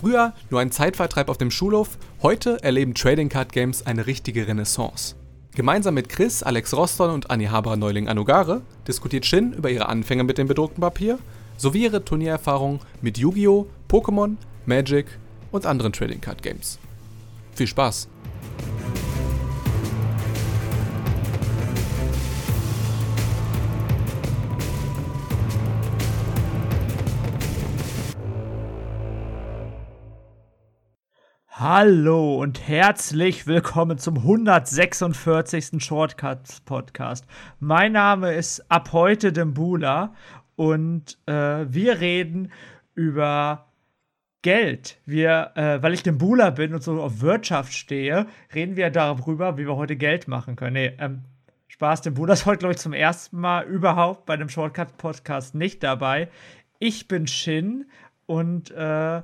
Früher nur ein Zeitvertreib auf dem Schulhof, heute erleben Trading Card Games eine richtige Renaissance. Gemeinsam mit Chris, Alex Roston und Anni Neuling Anugare diskutiert Shin über ihre Anfänge mit dem bedruckten Papier sowie ihre Turniererfahrungen mit Yu-Gi-Oh!, Pokémon, Magic und anderen Trading Card Games. Viel Spaß! Hallo und herzlich willkommen zum 146. Shortcuts Podcast. Mein Name ist ab heute Dembula und äh, wir reden über Geld. Wir, äh, weil ich Dembula bin und so auf Wirtschaft stehe, reden wir darüber, wie wir heute Geld machen können. Nee, ähm, Spaß, Dembula ist heute, glaube ich, zum ersten Mal überhaupt bei dem Shortcut Podcast nicht dabei. Ich bin Shin und äh,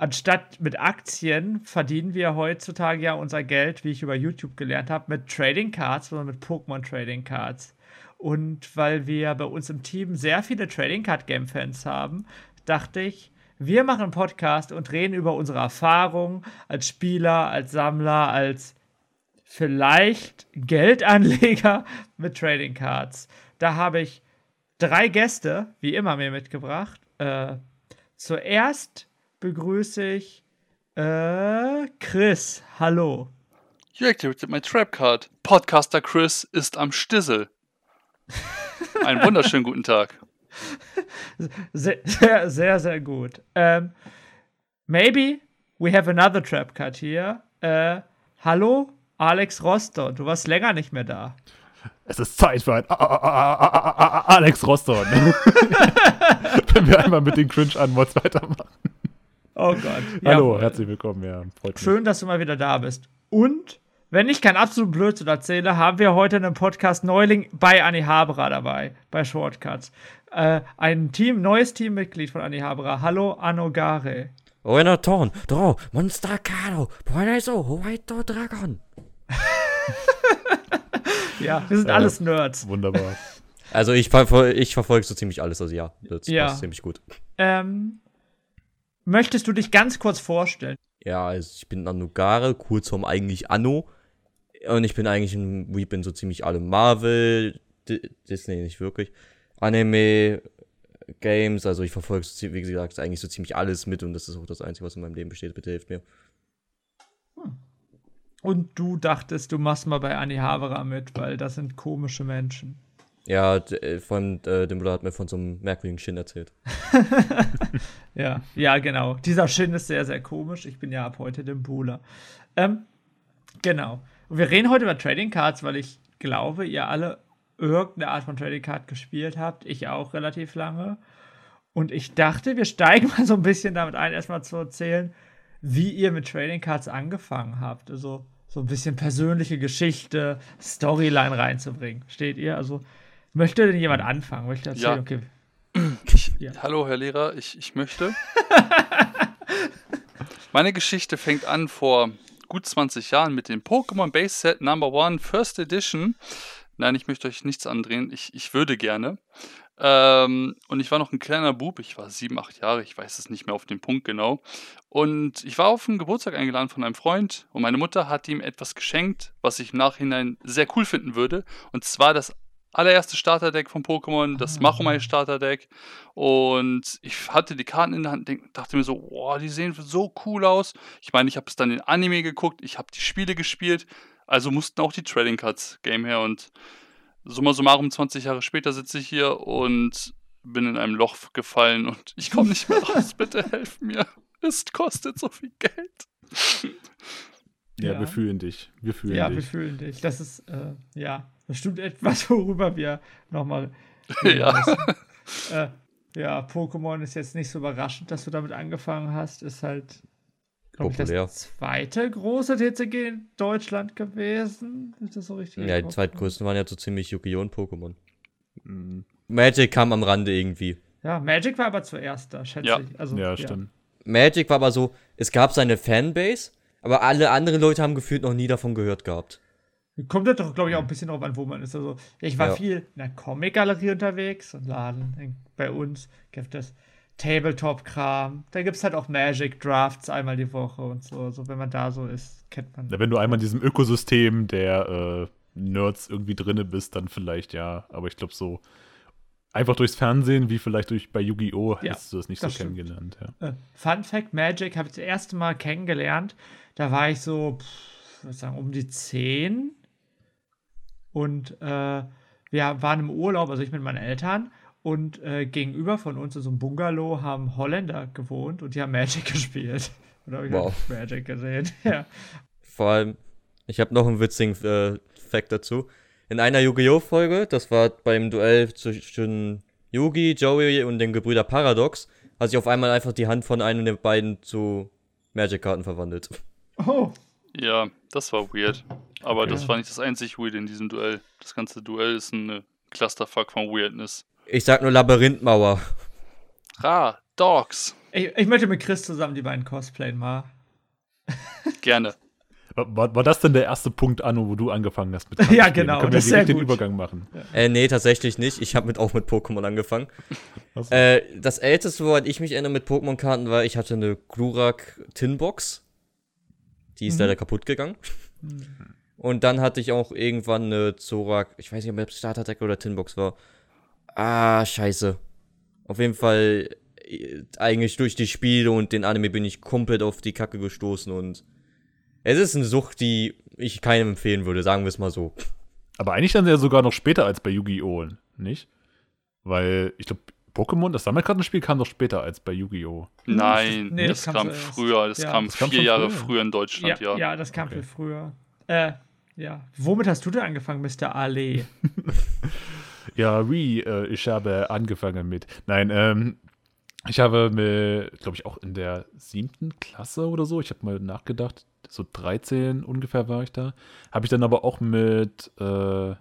anstatt mit Aktien verdienen wir heutzutage ja unser Geld, wie ich über YouTube gelernt habe, mit Trading Cards, sondern mit Pokémon Trading Cards. Und weil wir bei uns im Team sehr viele Trading Card Game Fans haben, dachte ich, wir machen einen Podcast und reden über unsere Erfahrungen als Spieler, als Sammler, als vielleicht Geldanleger mit Trading Cards. Da habe ich drei Gäste, wie immer, mir mitgebracht. Äh, zuerst begrüße ich äh, Chris. Hallo. You activated my trap card. Podcaster Chris ist am Stissel. Einen wunderschönen guten Tag. Sehr, sehr, sehr, sehr gut. Um, maybe we have another trap card here. Uh, hallo, Alex Roston. Du warst länger nicht mehr da. Es ist Zeit für ein Alex Roston. Wenn wir einmal mit den Cringe-Anmods weitermachen. Oh Gott. Hallo, ja, herzlich willkommen. Ja, schön, mich. dass du mal wieder da bist. Und wenn ich kein absolut Blödsinn erzähle, haben wir heute einen Podcast Neuling bei Anni Haberer dabei, bei Shortcuts. Äh, ein Team, neues Teammitglied von Anni Haberer. Hallo, Anno Gare. Oena Ton, Dro, Monster Kado, Poinaiso, White Dragon. ja, wir sind äh, alles Nerds. Wunderbar. Also ich, ich verfolge so ziemlich alles, also ja, das ja. passt ziemlich gut. Ähm, möchtest du dich ganz kurz vorstellen? Ja, also ich bin Anugare, Kurzform eigentlich Anno. Und ich bin eigentlich ein bin so ziemlich alle Marvel, Disney nicht wirklich, Anime, Games, also ich verfolge, wie gesagt, eigentlich so ziemlich alles mit und das ist auch das Einzige, was in meinem Leben besteht. Bitte hilft mir. Hm. Und du dachtest, du machst mal bei Annie Haverer mit, weil das sind komische Menschen. Ja, äh, allem äh, Bruder hat mir von so einem merkwürdigen Shin erzählt. ja, ja, genau. Dieser Shin ist sehr, sehr komisch. Ich bin ja ab heute Dimbula. Ähm, genau. Und wir reden heute über Trading Cards, weil ich glaube, ihr alle irgendeine Art von Trading Card gespielt habt. Ich auch relativ lange. Und ich dachte, wir steigen mal so ein bisschen damit ein, erstmal zu erzählen, wie ihr mit Trading Cards angefangen habt. Also so ein bisschen persönliche Geschichte, Storyline reinzubringen. Steht ihr? Also möchte denn jemand anfangen? Möchte erzählen? Ja. Okay. Ich, ja. Hallo, Herr Lehrer, ich, ich möchte. Meine Geschichte fängt an vor gut 20 Jahren mit dem Pokémon Base Set Number One First Edition. Nein, ich möchte euch nichts andrehen. Ich, ich würde gerne. Ähm, und ich war noch ein kleiner Bub. Ich war sieben, acht Jahre. Ich weiß es nicht mehr auf den Punkt genau. Und ich war auf einen Geburtstag eingeladen von einem Freund. Und meine Mutter hat ihm etwas geschenkt, was ich im Nachhinein sehr cool finden würde. Und zwar das allererste Starterdeck von Pokémon, das ah. Machomai Starterdeck. Und ich hatte die Karten in der Hand und dachte mir so, boah, die sehen so cool aus. Ich meine, ich habe es dann in Anime geguckt, ich habe die Spiele gespielt, also mussten auch die Trading Cards Game her. Und summa summarum 20 Jahre später sitze ich hier und bin in einem Loch gefallen und ich komme nicht mehr raus. Bitte helf mir. Es kostet so viel Geld. Ja, ja, wir fühlen dich. Wir fühlen ja, dich. wir fühlen dich. Das ist, äh, ja, bestimmt etwas, worüber wir nochmal. Ja. Äh, ja, Pokémon ist jetzt nicht so überraschend, dass du damit angefangen hast. Ist halt, glaube ich, das zweite große TCG in Deutschland gewesen. Ist das so richtig? Ja, die zweitgrößten waren ja so ziemlich Yu-Gi-Oh! und Pokémon. Mhm. Magic kam am Rande irgendwie. Ja, Magic war aber zuerst da, schätze ja. ich. Also, ja, stimmt. Magic war aber so, es gab seine Fanbase, aber alle anderen Leute haben gefühlt noch nie davon gehört gehabt. Kommt das doch, glaube ich, auch ein bisschen drauf an, wo man ist. Also, ich war ja. viel in der Comic-Galerie unterwegs und Laden bei uns gibt es Tabletop-Kram. Da gibt es halt auch Magic Drafts einmal die Woche und so. So, wenn man da so ist, kennt man. Ja, wenn du einmal in diesem Ökosystem der äh, Nerds irgendwie drinne bist, dann vielleicht ja. Aber ich glaube so einfach durchs Fernsehen, wie vielleicht durch bei Yu-Gi-Oh! Ja, hast du das nicht das so stimmt. kennengelernt. Ja. Äh, Fun Fact: Magic habe ich das erste Mal kennengelernt. Da war ich so, pff, würde sagen, um die 10. Und äh, wir waren im Urlaub, also ich mit meinen Eltern. Und äh, gegenüber von uns in so einem Bungalow haben Holländer gewohnt und die haben Magic gespielt. Habe ich Wow. Magic gesehen. Ja. Vor allem, ich habe noch einen witzigen äh, Fact dazu. In einer Yu-Gi-Oh! Folge, das war beim Duell zwischen Yugi, Joey und den Gebrüder Paradox, hat sich auf einmal einfach die Hand von einem der beiden zu Magic-Karten verwandelt. Oh, Ja, das war weird. Aber das Okay. war nicht das einzig Weird in diesem Duell. Das ganze Duell ist ein Clusterfuck von Weirdness. Ich sag nur Labyrinthmauer. Ra, Dogs. ich, ich möchte mit Chris zusammen die beiden cosplayen mal. Gerne. War, war, das denn der erste Punkt, Anno, wo du angefangen hast mit Ja, Kartenspielen? genau, Können wir das direkt den. Übergang machen. Äh, nee, tatsächlich nicht. Ich habe mit, auch mit Pokémon angefangen. So. Äh, das älteste, woran ich mich erinnere mit Pokémon-Karten, war, ich hatte eine Glurak Tinbox. Die ist leider kaputt gegangen. Und dann hatte ich auch irgendwann eine Zorak, ich weiß nicht, ob es Starter-Deck oder Tinbox war. Ah, scheiße. Auf jeden Fall, äh, eigentlich durch die Spiele und den Anime bin ich komplett auf die Kacke gestoßen und es ist eine Sucht, die ich keinem empfehlen würde, sagen wir es mal so. Aber eigentlich dann ja sogar noch später als bei Yu-Gi-Oh! nicht? Weil ich glaube, Pokémon, das Sammelkartenspiel kam doch später als bei Yu-Gi-Oh! Nein, Nee, das, das kam kam zuerst. früher. Das Ja. kam Das kam vier Jahre früher. früher in Ja, Deutschland, ja. ja. das kam Okay. viel früher. Äh, ja. Womit hast du denn angefangen, Mr. Ale? Ja, wie, äh, ich habe angefangen mit. Nein, ähm, ich habe mit, glaube ich, auch in der siebten Klasse oder so, ich habe mal nachgedacht, so 13 ungefähr war ich da. Habe ich dann aber auch mit, äh,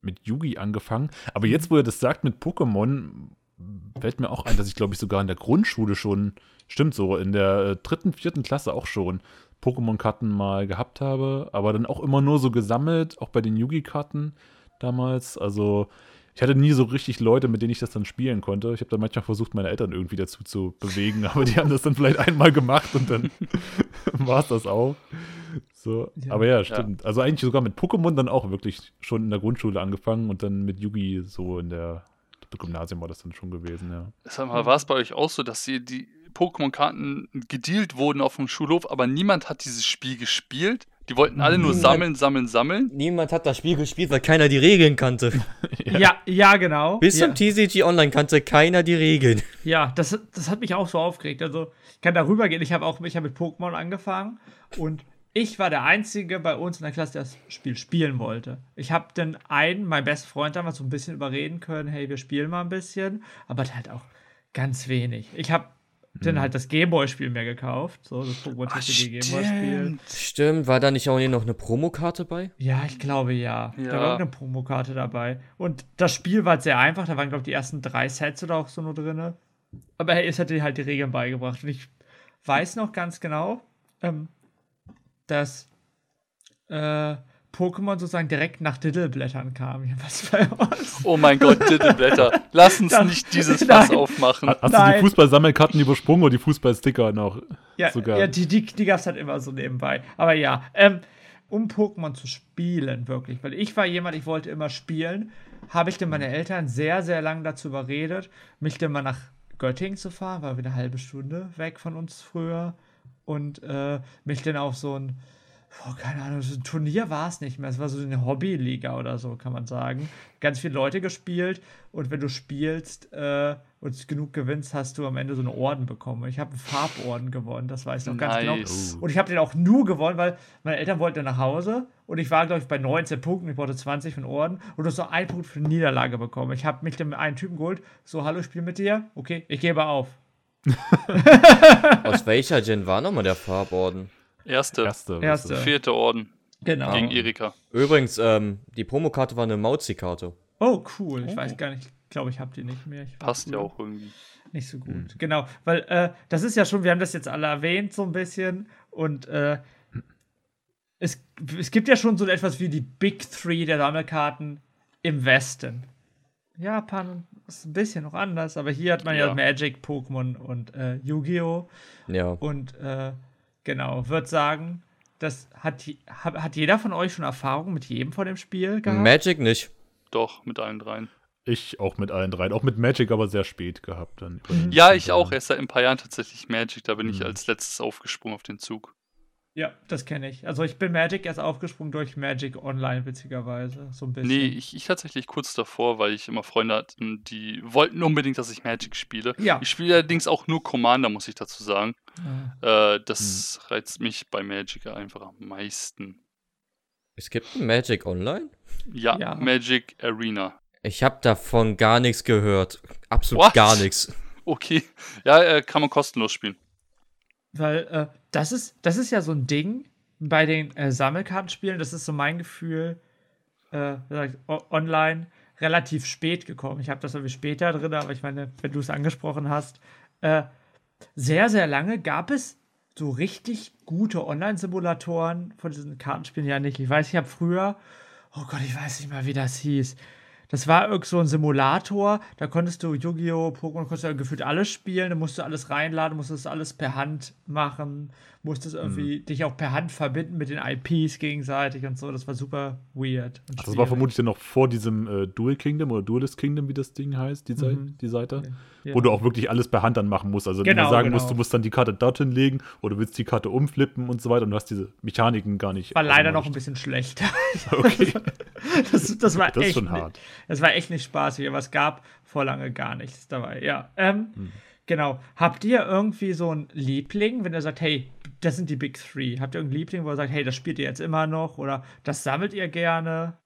mit Yugi angefangen. Aber jetzt, wo er das sagt mit Pokémon, fällt mir auch ein, dass ich, glaube ich, sogar in der Grundschule schon, stimmt so, in der äh, dritten, vierten Klasse auch schon Pokémon-Karten mal gehabt habe, aber dann auch immer nur so gesammelt, auch bei den Yugi-Karten damals. Also ich hatte nie so richtig Leute, mit denen ich das dann spielen konnte. Ich habe dann manchmal versucht, meine Eltern irgendwie dazu zu bewegen, aber die haben das dann vielleicht einmal gemacht und dann war es das auch. So, Ja. aber ja, stimmt. Also eigentlich sogar mit Pokémon dann auch wirklich schon in der Grundschule angefangen und dann mit Yugi so in der glaub, Gymnasium war das dann schon gewesen, ja. Sag mal, war es bei euch auch so, dass ihr die Pokémon-Karten gedealt wurden auf dem Schulhof, aber niemand hat dieses Spiel gespielt? Die wollten alle nur Niemand. sammeln, sammeln, sammeln. Niemand hat das Spiel gespielt, weil keiner die Regeln kannte. ja. ja, genau. Bis ja. zum TCG Online kannte keiner die Regeln. Ja, das, das hat mich auch so aufgeregt. Also, ich kann darüber gehen. Ich habe auch ich hab mit Pokémon angefangen und ich war der Einzige bei uns in der Klasse, der das Spiel spielen wollte. Ich habe dann einen, mein bester Freund damals, so ein bisschen überreden können, hey, wir spielen mal ein bisschen, aber halt auch ganz wenig. Ich habe dann halt das Gameboy-Spiel mir gekauft, so das Pokémon TCG Gameboy-Spiel. Stimmt, war da nicht auch noch eine Promokarte bei? Ja, ich glaube ja. Ja. Da war irgendeine Promokarte dabei. Und das Spiel war halt sehr einfach. Da waren, glaube ich, die ersten drei Sets oder auch so nur drin. Aber hey, es hat dir halt die Regeln beigebracht. Und ich weiß noch ganz genau, ähm, dass äh, Pokémon sozusagen direkt nach Diddleblättern kam. Ja, was bei uns. Oh mein Gott, Dittelblätter. Lass uns Nein. nicht dieses Fass Nein. aufmachen. Ha- Hast du Nein. die Fußballsammelkarten übersprungen oder die Fußballsticker noch? Ja, Sogar. ja die, die, die gab es halt immer so nebenbei. Aber ja, ähm, um Pokémon zu spielen, wirklich. Weil ich war jemand, ich wollte immer spielen, habe ich dann meine Eltern sehr, sehr lange dazu überredet, mich dann mal nach Göttingen zu fahren, war wieder eine halbe Stunde weg von uns früher. Und äh, mich dann auf so ein, boah, keine Ahnung, so ein Turnier war es nicht mehr. Es war so eine Hobbyliga oder so, kann man sagen. Ganz viele Leute gespielt und wenn du spielst äh, und genug gewinnst, hast du am Ende so einen Orden bekommen. Ich habe einen Farborden gewonnen, das weiß ich noch ganz genau. Nice. Und ich habe den auch nur gewonnen, weil meine Eltern wollten nach Hause und ich war, glaube ich, bei 19 Punkten. Ich brauchte 20 für den Orden und du hast noch einen Punkt für eine Niederlage bekommen. Ich habe mich dann mit einem Typen geholt. So, hallo, ich spiele mit dir. Okay, ich gebe auf. Aus welcher Gen war nochmal der Farborden? Erste, Erste. Erste. vierte Orden Genau. gegen Erika. Übrigens, ähm, die Promokarte war eine Mauzi-Karte. Oh, cool. Ich weiß gar nicht. Ich glaube, ich habe die nicht mehr. Passt ja auch irgendwie. Nicht so gut. Genau, weil äh, das ist ja schon, wir haben das jetzt alle erwähnt, so ein bisschen. Und äh, es, es gibt ja schon so etwas wie die Big Three der Sammelkarten im Westen. Japan ist ein bisschen noch anders, aber hier hat man ja, Ja. Magic, Pokémon und äh, Yu-Gi-Oh! Ja. Und äh, genau, würde sagen, das hat, hat, hat jeder von euch schon Erfahrung mit jedem von dem Spiel gehabt? Magic nicht. Doch, mit allen dreien. Ich auch mit allen dreien. Auch mit Magic, aber sehr spät gehabt dann. den- Ja, ich auch. Erst seit ein paar Jahren tatsächlich Magic. Da bin ich Mhm. als letztes aufgesprungen auf den Zug. Ja, das kenne ich. Also ich bin Magic erst aufgesprungen durch Magic Online, witzigerweise. So ein bisschen. Nee, ich, ich tatsächlich kurz davor, weil ich immer Freunde hatte, die wollten unbedingt, dass ich Magic spiele. Ja. Ich spiele allerdings auch nur Commander, muss ich dazu sagen. Ja. Äh, das Hm. reizt mich bei Magic einfach am meisten. Es gibt ein Magic Online? Ja, Ja. Magic Arena. Ich habe davon gar nichts gehört. Absolut What? gar nichts. Okay. Ja, äh, kann man kostenlos spielen. Weil äh, das, ist, das ist ja so ein Ding bei den äh, Sammelkartenspielen, das ist so mein Gefühl, äh, online relativ spät gekommen. Ich habe das irgendwie später drin, aber ich meine, wenn du es angesprochen hast, äh, sehr, sehr lange gab es so richtig gute Online-Simulatoren von diesen Kartenspielen ja nicht. Ich weiß, ich habe früher, oh Gott, ich weiß nicht mal, wie das hieß. Das war irgend so ein Simulator, da konntest du Yu-Gi-Oh!, Pokémon, konntest du gefühlt alles spielen, da musst du alles reinladen, musstest alles per Hand machen, musstest irgendwie dich auch per Hand verbinden mit den IPs gegenseitig und so. Das war super weird. Ach, das war vermutlich dann noch vor diesem äh, Dual Kingdom oder Duelist Kingdom, wie das Ding heißt, die, Mhm. die Seite. Ja. Wo du auch wirklich alles per Hand dann machen musst. Also Genau, immer sagen genau. musst, du musst dann die Karte dorthin legen oder du willst die Karte umflippen und so weiter und du hast diese Mechaniken gar nicht. war leider noch ein bisschen schlechter. Okay, Das, das war das echt ist schon hart. Das war echt nicht spaßig, aber es gab vor lange gar nichts dabei. Ja, ähm, Hm. genau. Habt ihr irgendwie so einen Liebling, wenn ihr sagt, hey, das sind die Big Three? Habt ihr irgendeinen Liebling, wo ihr sagt, hey, das spielt ihr jetzt immer noch oder das sammelt ihr gerne?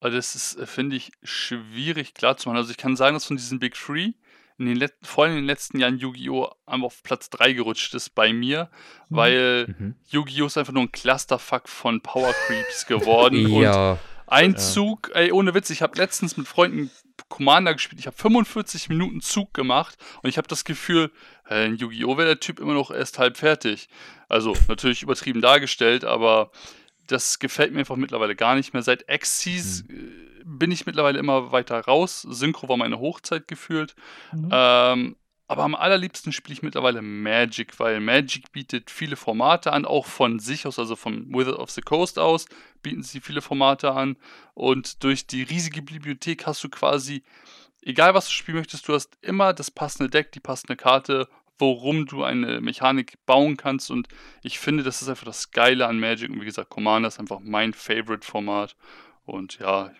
Aber das ist, äh, finde ich, schwierig klar zu machen. Also ich kann sagen, dass von diesen Big Three in den Let vor allem in den letzten Jahren Yu-Gi-Oh! einmal auf Platz 3 gerutscht ist bei mir, Mhm. weil Mhm. Yu-Gi-Oh! ist einfach nur ein Clusterfuck von Power Creeps geworden. Und Ja. ein Zug, ey, ohne Witz, ich habe letztens mit Freunden Commander gespielt. Ich habe 45 Minuten Zug gemacht und ich habe das Gefühl, äh, in Yu-Gi-Oh! wäre der Typ immer noch erst halb fertig. Also natürlich übertrieben dargestellt, aber das gefällt mir einfach mittlerweile gar nicht mehr. Seit Xyz äh, bin ich mittlerweile immer weiter raus. Synchro war meine Hochzeit gefühlt. Mhm. Ähm, aber am allerliebsten spiele ich mittlerweile Magic, weil Magic bietet viele Formate an, auch von sich aus, also von Wizard of the Coast aus, bieten sie viele Formate an. Und durch die riesige Bibliothek hast du quasi, egal was du spielen möchtest, du hast immer das passende Deck, die passende Karte, worum du eine Mechanik bauen kannst. Und ich finde, das ist einfach das Geile an Magic. Und wie gesagt, Commander ist einfach mein Favorite-Format. Und ja,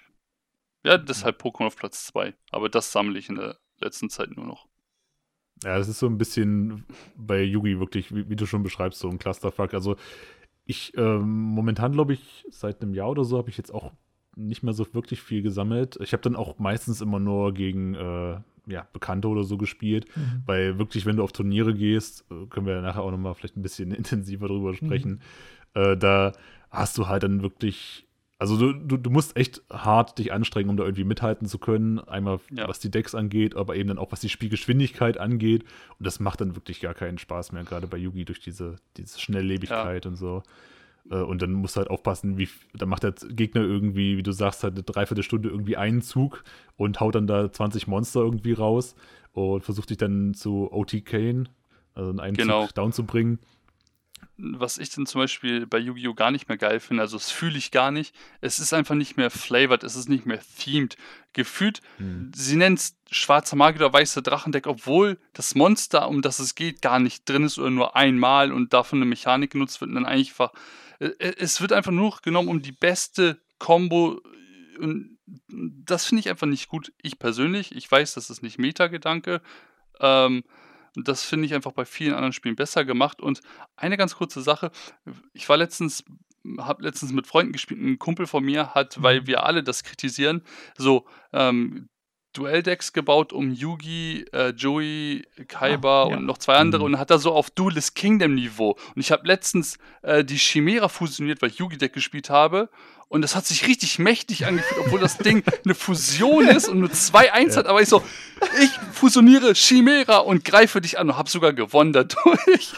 ja, deshalb Pokémon auf Platz 2. Aber das sammle ich in der letzten Zeit nur noch. Ja, das ist so ein bisschen bei Yugi wirklich, wie, wie du schon beschreibst, so ein Clusterfuck. Also ich, ähm, momentan glaube ich, seit einem Jahr oder so habe ich jetzt auch nicht mehr so wirklich viel gesammelt. Ich habe dann auch meistens immer nur gegen äh, ja, Bekannte oder so gespielt, Mhm. weil wirklich, wenn du auf Turniere gehst, äh, können wir ja nachher auch nochmal vielleicht ein bisschen intensiver drüber sprechen, äh, da hast du halt dann wirklich, also du, du, du musst echt hart dich anstrengen, um da irgendwie mithalten zu können. Einmal Ja. was die Decks angeht, aber eben dann auch was die Spielgeschwindigkeit angeht. Und das macht dann wirklich gar keinen Spaß mehr, gerade bei Yugi durch diese, diese Schnelllebigkeit und so. Äh, Und dann musst du halt aufpassen, wie, dann macht der Gegner irgendwie, wie du sagst, halt eine Dreiviertelstunde irgendwie einen Zug und haut dann da 20 Monster irgendwie raus und versucht dich dann zu OTKen, also in einen Genau. Zug down zu bringen. Was ich dann zum Beispiel bei Yu-Gi-Oh! gar nicht mehr geil finde, also das fühle ich gar nicht. Es ist einfach nicht mehr flavored, es ist nicht mehr themed. Gefühlt, Hm. sie nennen es schwarzer Magier oder weißer Drachendeck, obwohl das Monster, um das es geht, gar nicht drin ist oder nur einmal und davon eine Mechanik genutzt wird und dann einfach. äh, Es wird einfach nur genommen, um die beste Combo. Und das finde ich einfach nicht gut. Ich persönlich, ich weiß, das ist nicht Meta-Gedanke. Ähm, und das finde ich einfach bei vielen anderen Spielen besser gemacht. Und eine ganz kurze Sache. Ich war letztens, habe letztens mit Freunden gespielt. Ein Kumpel von mir hat, weil wir alle das kritisieren, so ähm, Duelldecks gebaut um Yugi, äh, Joey, Kaiba Ah, ja. und noch zwei andere Mhm. und hat da so auf Duelist Kingdom Niveau. Und ich habe letztens äh, die Chimera fusioniert, weil ich Yugi-Deck gespielt habe. Und das hat sich richtig mächtig angefühlt, obwohl das Ding eine Fusion ist und nur zwei Eins hat. Aber ich so, ich fusioniere Chimera und greife dich an und habe sogar gewonnen dadurch.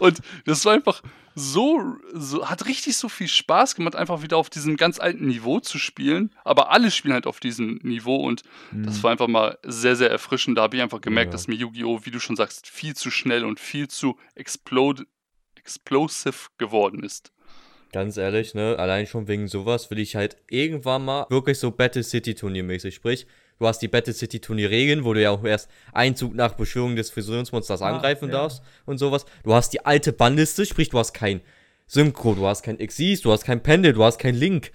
Und das war einfach so, so, hat richtig so viel Spaß gemacht, einfach wieder auf diesem ganz alten Niveau zu spielen. Aber alle spielen halt auf diesem Niveau und das war einfach mal sehr, sehr erfrischend. Da habe ich einfach gemerkt, Ja. dass mir Yu-Gi-Oh!, wie du schon sagst, viel zu schnell und viel zu explode, explosive geworden ist. Ganz ehrlich, ne, allein schon wegen sowas will ich halt irgendwann mal wirklich so Battle City Turniermäßig, sprich, du hast die Battle City Turnierregeln, wo du ja auch erst einen Zug nach Beschwörung des Fusionsmonsters Ah, angreifen ja. darfst und sowas. Du hast die alte Bannliste, sprich, du hast kein Synchro, du hast kein Xyz, du hast kein Pendel, du hast kein Link.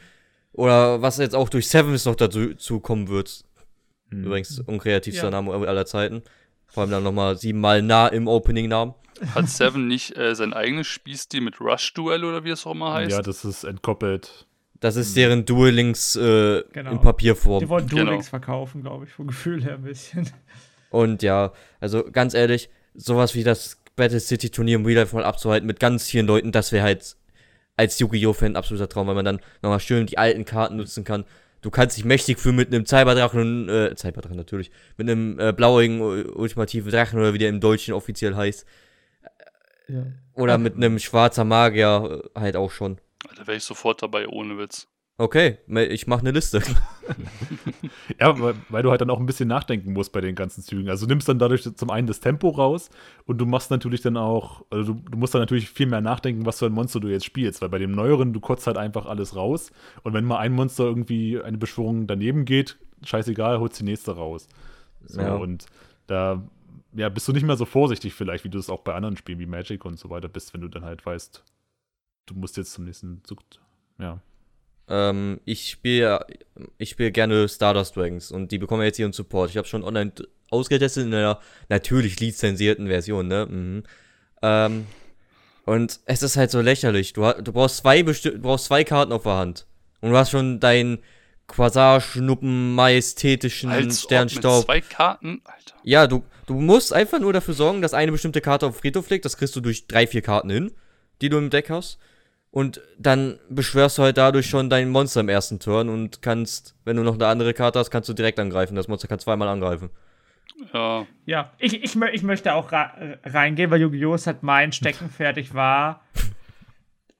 Oder was jetzt auch durch Sevens noch dazu zu kommen wird. Übrigens, unkreativster Ja. Name aller Zeiten. Vor allem dann nochmal siebenmal nah im Opening-Namen. Hat Seven nicht äh, sein eigenes Spielstil mit Rush-Duell oder wie es auch immer heißt? Ja, das ist entkoppelt. Das ist deren Duel Links äh, Genau. in Papierform. Die wollten Genau. Duel Links verkaufen, glaube ich, vom Gefühl her ein bisschen. Und ja, also ganz ehrlich, sowas wie das Battle City Turnier im Real Life mal abzuhalten mit ganz vielen Leuten, das wäre halt als Yu-Gi-Oh! Fan ein absoluter Traum, weil man dann nochmal schön die alten Karten nutzen kann. Du kannst dich mächtig fühlen mit einem Cyberdrachen, äh, Cyberdrachen natürlich, mit einem äh, blauigen ultimativen Drachen oder wie der im Deutschen offiziell heißt. Ja. Oder mit einem schwarzer Magier äh, halt auch schon. Da wäre ich sofort dabei, ohne Witz. Okay, ich mache eine Liste. Ja, weil, weil du halt dann auch ein bisschen nachdenken musst bei den ganzen Zügen. Also du nimmst dann dadurch zum einen das Tempo raus und du machst natürlich dann auch, also du, du musst dann natürlich viel mehr nachdenken, was für ein Monster du jetzt spielst, weil bei dem neueren, du kotzt halt einfach alles raus und wenn mal ein Monster irgendwie eine Beschwörung daneben geht, scheißegal, holst die nächste raus. So, Ja. und da ja, bist du nicht mehr so vorsichtig vielleicht, wie du es auch bei anderen Spielen wie Magic und so weiter bist, wenn du dann halt weißt, du musst jetzt zum nächsten Zug, ja. Ähm, ich spiele ich spiel gerne Stardust Dragons und die bekommen jetzt ihren Support. Ich habe schon online ausgetestet in einer natürlich lizenzierten Version, ne? Mhm. Ähm, und es ist halt so lächerlich. Du, du, brauchst zwei besti- du brauchst zwei Karten auf der Hand. Und du hast schon deinen Quasar-Schnuppen majestätischen Als ob mit Sternstaub. zwei Karten, Alter. Ja, du, du musst einfach nur dafür sorgen, dass eine bestimmte Karte auf den Friedhof liegt. Das kriegst du durch drei, vier Karten hin, die du im Deck hast. Und dann beschwörst du halt dadurch schon dein Monster im ersten Turn und kannst, wenn du noch eine andere Karte hast, kannst du direkt angreifen. Das Monster kann zweimal angreifen. Ja, Ja, ich, ich, ich möchte auch reingehen, weil Yu-Gi-Oh! ist halt mein Steckenpferd. Ich war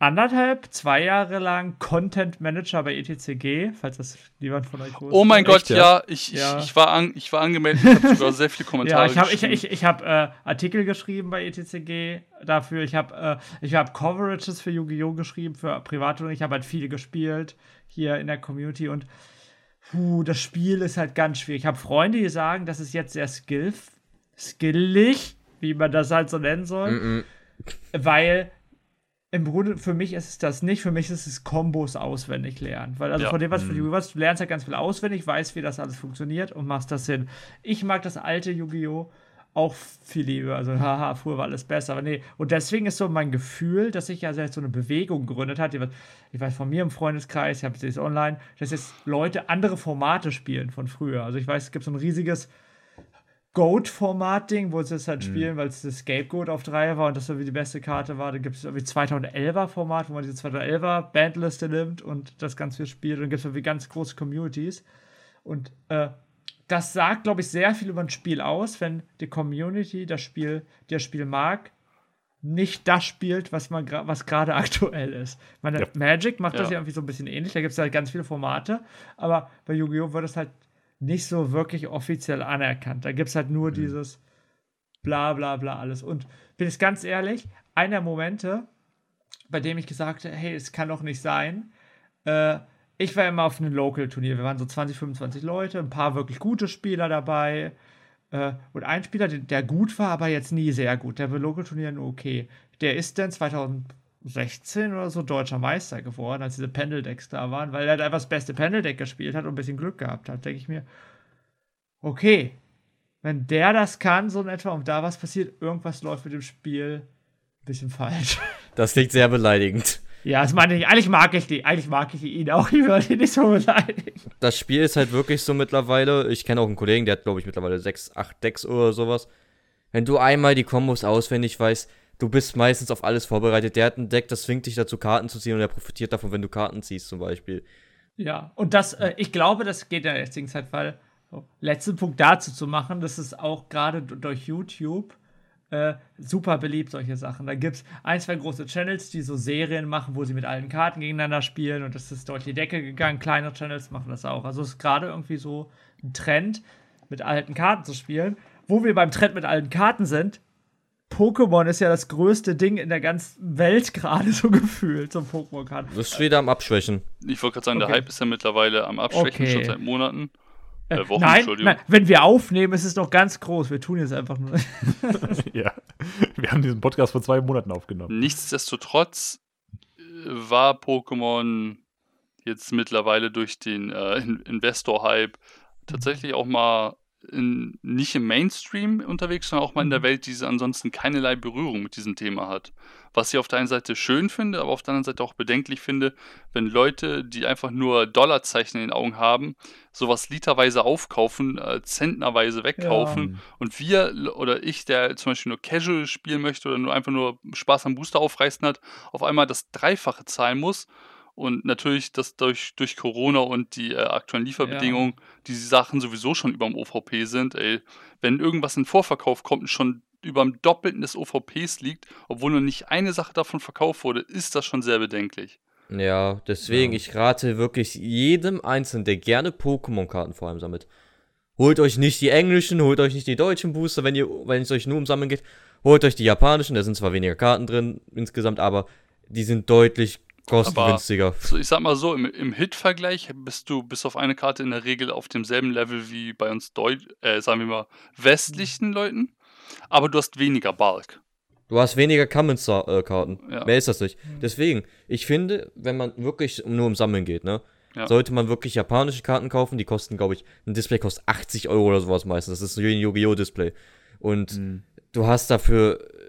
anderthalb, zwei Jahre lang Content Manager bei ETCG, falls das niemand von euch wusste. Oh mein Gott, ja? ja, ich, Ja. Ich, ich, war an, ich war angemeldet, ich habe sogar sehr viele Kommentare Ja, ich habe ich, geschrieben. ich, ich hab, äh, Artikel geschrieben bei ETCG dafür. Ich habe äh, ich hab Coverages für Yu-Gi-Oh! geschrieben, für Private und ich habe halt viel gespielt hier in der Community und puh, das Spiel ist halt ganz schwierig. Ich habe Freunde, die sagen, das ist jetzt sehr skill skillig, wie man das halt so nennen soll, Mhm. weil im Grunde für mich ist es das nicht. Für mich ist es Kombos auswendig lernen. Weil, also Ja. von dem, was für Yu-Gi-Oh! was, du lernst halt ganz viel auswendig, weißt, wie das alles funktioniert und machst das hin. Ich mag das alte Yu-Gi-Oh! auch viel lieber. Also, haha, früher war alles besser. Aber nee. Und deswegen ist so mein Gefühl, dass sich ja selbst so eine Bewegung gegründet hat. Die Ich weiß von mir im Freundeskreis, ich habe es jetzt online, dass jetzt Leute andere Formate spielen von früher. Also ich weiß, es gibt so ein riesiges Goat-Format-Ding, wo sie es halt spielen, weil es das Scapegoat auf drei war und das so wie die beste Karte war. Dann gibt es irgendwie 2011er-Format, wo man diese 2011er Bandliste nimmt und das ganz viel spielt. Und dann gibt es irgendwie ganz große Communities. Und äh, das sagt, glaube ich, sehr viel über ein Spiel aus, wenn die Community das Spiel, die das Spiel mag, nicht das spielt, was man was gerade aktuell ist. Meine Ja. Magic macht das Ja. ja irgendwie so ein bisschen ähnlich, da gibt es halt ganz viele Formate, aber bei Yu-Gi-Oh! wird es halt nicht so wirklich offiziell anerkannt. Da gibt es halt nur dieses bla bla bla alles. Und bin ich ganz ehrlich, einer der Momente, bei dem ich gesagt habe, hey, es kann doch nicht sein, äh, ich war immer auf einem Local-Turnier. Wir waren so 20, 25 Leute, ein paar wirklich gute Spieler dabei. Äh, und ein Spieler, der, gut war, aber jetzt nie sehr gut. Der war Local-Turnier nur okay. Der ist dann 2016 oder so deutscher Meister geworden, als diese Pendeldecks da waren, weil er halt einfach das beste Pendeldeck gespielt hat und ein bisschen Glück gehabt hat. Denke ich mir, okay, wenn der das kann, so in etwa, und da was passiert, irgendwas läuft mit dem Spiel ein bisschen falsch. Das klingt sehr beleidigend. Ja, das meine ich. Eigentlich mag ich die. Eigentlich mag ich ihn auch. Ich würde ihn nicht so beleidigen. Das Spiel ist halt wirklich so mittlerweile. Ich kenne auch einen Kollegen, der hat, glaube ich, mittlerweile sechs, acht Decks oder sowas. Wenn du einmal die Kombos auswendig weißt, du bist meistens auf alles vorbereitet. Der hat ein Deck, das zwingt dich dazu, Karten zu ziehen und er profitiert davon, wenn du Karten ziehst, zum Beispiel. Ja, und das, äh, ich glaube, das geht in der jetzigen Zeit, weil, so, letzten Punkt dazu zu machen, das ist auch gerade durch YouTube äh, super beliebt, solche Sachen. Da gibt es ein, zwei große Channels, die so Serien machen, wo sie mit alten Karten gegeneinander spielen und das ist durch die Decke gegangen. Kleine Channels machen das auch. Also es ist gerade irgendwie so ein Trend, mit alten Karten zu spielen. Wo wir beim Trend mit alten Karten sind, Pokémon ist ja das größte Ding in der ganzen Welt gerade so gefühlt, so Pokémon-Karten. Das ist wieder am Abschwächen. Ich wollte gerade sagen, Okay. der Hype ist ja mittlerweile am Abschwächen Okay. schon seit Monaten. Äh, Äh, Wochen, nein, Entschuldigung. nein, wenn wir aufnehmen, ist es noch ganz groß. Wir tun jetzt einfach nur. ja. Wir haben diesen Podcast vor zwei Monaten aufgenommen. Nichtsdestotrotz äh, war Pokémon jetzt mittlerweile durch den äh, In- Investor-Hype tatsächlich auch mal in, nicht im Mainstream unterwegs, sondern auch mal in der Welt, die ansonsten keinerlei Berührung mit diesem Thema hat. Was ich auf der einen Seite schön finde, aber auf der anderen Seite auch bedenklich finde, wenn Leute, die einfach nur Dollarzeichen in den Augen haben, sowas literweise aufkaufen, äh, zentnerweise wegkaufen und wir oder ich, der zum Beispiel nur Casual spielen möchte oder nur einfach nur Spaß am Booster aufreißen hat, auf einmal das Dreifache zahlen muss. Und natürlich, dass durch, durch Corona und die äh, aktuellen Lieferbedingungen die Sachen sowieso schon über dem OVP sind. Ey, wenn irgendwas in Vorverkauf kommt und schon über dem Doppelten des OVPs liegt, obwohl nur nicht eine Sache davon verkauft wurde, ist das schon sehr bedenklich. Ja, deswegen, Ja. ich rate wirklich jedem Einzelnen, der gerne Pokémon-Karten vor allem sammelt. Holt euch nicht die englischen, holt euch nicht die deutschen Booster, wenn ihr, wenn es euch nur um Sammeln geht. Holt euch die japanischen, da sind zwar weniger Karten drin insgesamt, aber die sind deutlich kostengünstiger. So, ich sag mal so, im, im Hit-Vergleich bist du bis auf eine Karte in der Regel auf demselben Level wie bei uns Deutsch, äh, sagen wir mal, westlichen Leuten, aber du hast weniger Bulk. Du hast weniger Commons-Karten. Ja. Mehr ist das nicht. Deswegen, ich finde, wenn man wirklich nur um Sammeln geht, ne, Ja. sollte man wirklich japanische Karten kaufen. Die kosten, glaube ich, ein Display kostet 80 Euro oder sowas meistens. Das ist ein Yu-Gi-Oh! Display. Und du hast dafür äh,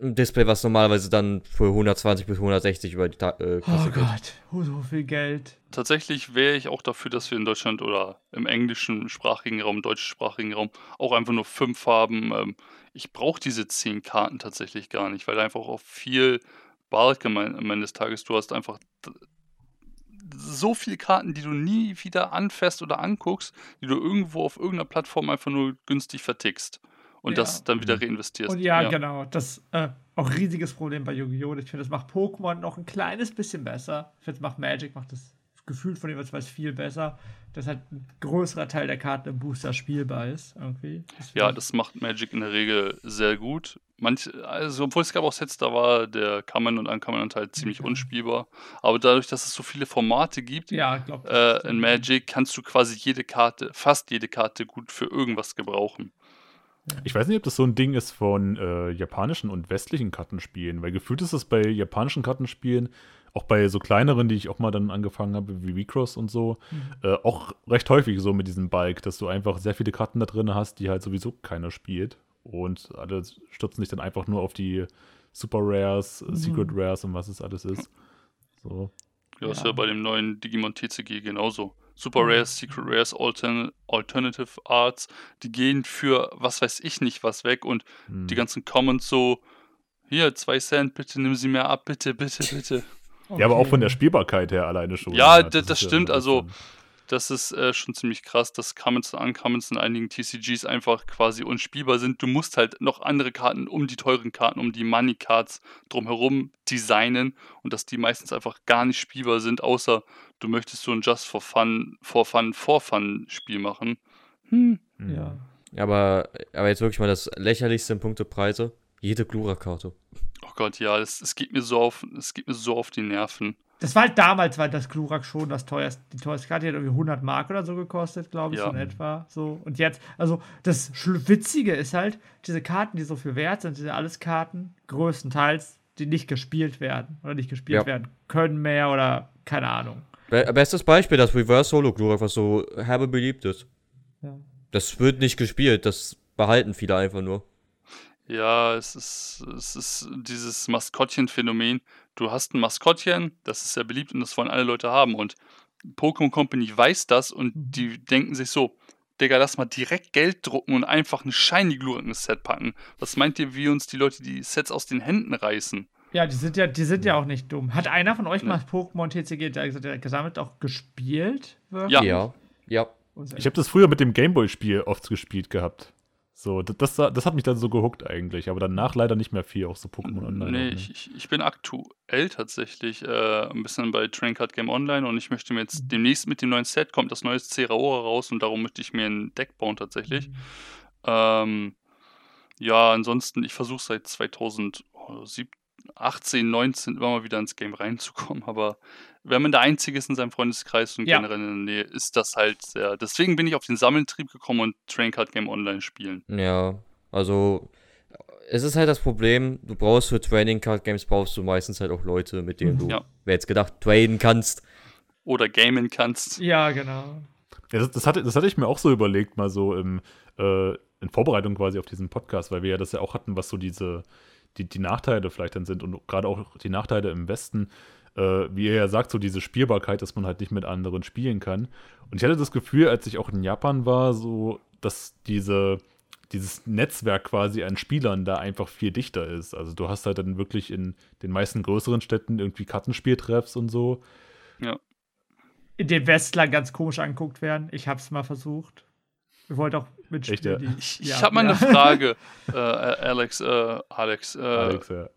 ein Display, was normalerweise dann für 120 bis 160 über die Ta äh, Oh Kasse geht. Gott, oh, so viel Geld. Tatsächlich wäre ich auch dafür, dass wir in Deutschland oder im englischen sprachigen Raum, deutschsprachigen Raum auch einfach nur fünf haben. Ähm, ich brauche diese zehn Karten tatsächlich gar nicht, weil einfach auch viel Bulk am Ende des Tages, du hast einfach so viele Karten, die du nie wieder anfährst oder anguckst, die du irgendwo auf irgendeiner Plattform einfach nur günstig vertickst und Ja. das dann wieder reinvestierst. Und ja, genau, das äh, auch riesiges Problem bei Yu-Gi-Oh! Ich finde, das macht Pokémon noch ein kleines bisschen besser. Ich finde, es macht Magic, macht das gefühlt von dem, was ich weiß, viel besser. Dass halt ein größerer Teil der Karten im Booster spielbar ist, irgendwie. Ja, finde ich- das macht Magic in der Regel sehr gut. Manch, also, obwohl es gab auch Sets, da war der Common- und Uncommon-Anteil ziemlich unspielbar. Aber dadurch, dass es so viele Formate gibt Ja, glaub, äh, in Magic, kannst du quasi jede Karte, fast jede Karte gut für irgendwas gebrauchen. Ich weiß nicht, ob das so ein Ding ist von äh, japanischen und westlichen Kartenspielen, weil gefühlt ist es bei japanischen Kartenspielen, auch bei so kleineren, die ich auch mal dann angefangen habe, wie V-Cross und so, äh, auch recht häufig so mit diesem Bulk, dass du einfach sehr viele Karten da drin hast, die halt sowieso keiner spielt. Und alle stürzen sich dann einfach nur auf die Super Rares, äh, Secret Rares und was es alles ist. So. Ja, ist ja bei dem neuen Digimon TCG genauso. Super Rares, Secret Rares, Altern Alternative Arts, die gehen für was weiß ich nicht was weg und Hm. die ganzen Commons so, hier, zwei Cent, bitte nimm sie mir ab, bitte, bitte, bitte. Ja, aber auch Okay. von der Spielbarkeit her alleine schon. Ja, das das ja stimmt, alles also- Das ist äh, schon ziemlich krass, dass Commons und Uncommons in einigen TCGs einfach quasi unspielbar sind. Du musst halt noch andere Karten um die teuren Karten, um die Money Cards drumherum designen und dass die meistens einfach gar nicht spielbar sind, außer du möchtest so ein Just for Fun, for Fun, for Fun Spiel machen. Hm. Hm. Ja. Aber, aber jetzt wirklich mal das lächerlichste in puncto Preise. Jede Glura-Karte. Oh Gott, ja, es, es geht mir so auf, es geht mir so auf die Nerven. Das war halt damals, war das Glurak schon das teuerste, die teuerste Karte, die hat irgendwie 100 Mark oder so gekostet, glaube ich, Ja. so in etwa. So. Und jetzt, also das Witzige ist halt, diese Karten, die so viel wert sind, sind alles Karten, größtenteils, die nicht gespielt werden oder nicht gespielt Ja. werden können mehr oder keine Ahnung. Be bestes Beispiel, das Reverse Solo Glurak, was so herbe beliebt ist. Ja. Das wird nicht gespielt, das behalten viele einfach nur. Ja, es ist, es ist dieses Maskottchen-Phänomen. Du hast ein Maskottchen, das ist sehr beliebt und das wollen alle Leute haben. Und Pokémon Company weiß das und die denken sich so, Digga, lass mal direkt Geld drucken und einfach ein Shiny Glurak ins Set packen. Was meint ihr, wie uns die Leute die Sets aus den Händen reißen? Ja, die sind ja, die sind ja auch nicht dumm. Hat einer von euch mal Pokémon TCG gesagt, gesammelt auch gespielt? Wirklich? Ja. Ja. Ich habe das früher mit dem Gameboy-Spiel oft gespielt gehabt. So, das, das, hat mich dann so gehuckt eigentlich, aber danach leider nicht mehr viel, auch so Pokémon Online. Nee, ne? ich, ich- bin aktuell tatsächlich äh, ein bisschen bei Train Card Game Online und ich möchte mir jetzt demnächst mit dem neuen Set kommt das neue Ceraora raus und darum möchte ich mir ein Deck bauen tatsächlich. Ähm, ja, ansonsten, ich versuche seit 2018, 19 immer mal wieder ins Game reinzukommen, aber wenn man der Einzige ist in seinem Freundeskreis und Ja. generell in der Nähe, ist das halt sehr. Deswegen bin ich auf den Sammeltrieb gekommen und Train Card Game Online spielen. Ja, also es ist halt das Problem, du brauchst für Trading Card Games brauchst du meistens halt auch Leute, mit denen du, Ja. wer jetzt gedacht, traden kannst. Oder gamen kannst. Ja, genau. Ja, das, das, hatte, das hatte ich mir auch so überlegt, mal so im, äh, in Vorbereitung quasi auf diesen Podcast, weil wir ja das ja auch hatten, was so diese, die, die Nachteile vielleicht dann sind und gerade auch die Nachteile im Westen, äh, wie ihr ja sagt, so diese Spielbarkeit, dass man halt nicht mit anderen spielen kann. Und ich hatte das Gefühl, als ich auch in Japan war, so, dass diese, dieses Netzwerk quasi an Spielern da einfach viel dichter ist. Also du hast halt dann wirklich in den meisten größeren Städten irgendwie Kartenspieltreffs und so. In den Westler ganz komisch angeguckt werden. Ich hab's mal versucht. Ich wollte auch mitspielen. Echt, ja? die- Ich, ja, ich habe mal ja. eine Frage, äh, Alex. Äh, Alex, äh, Alex, ja.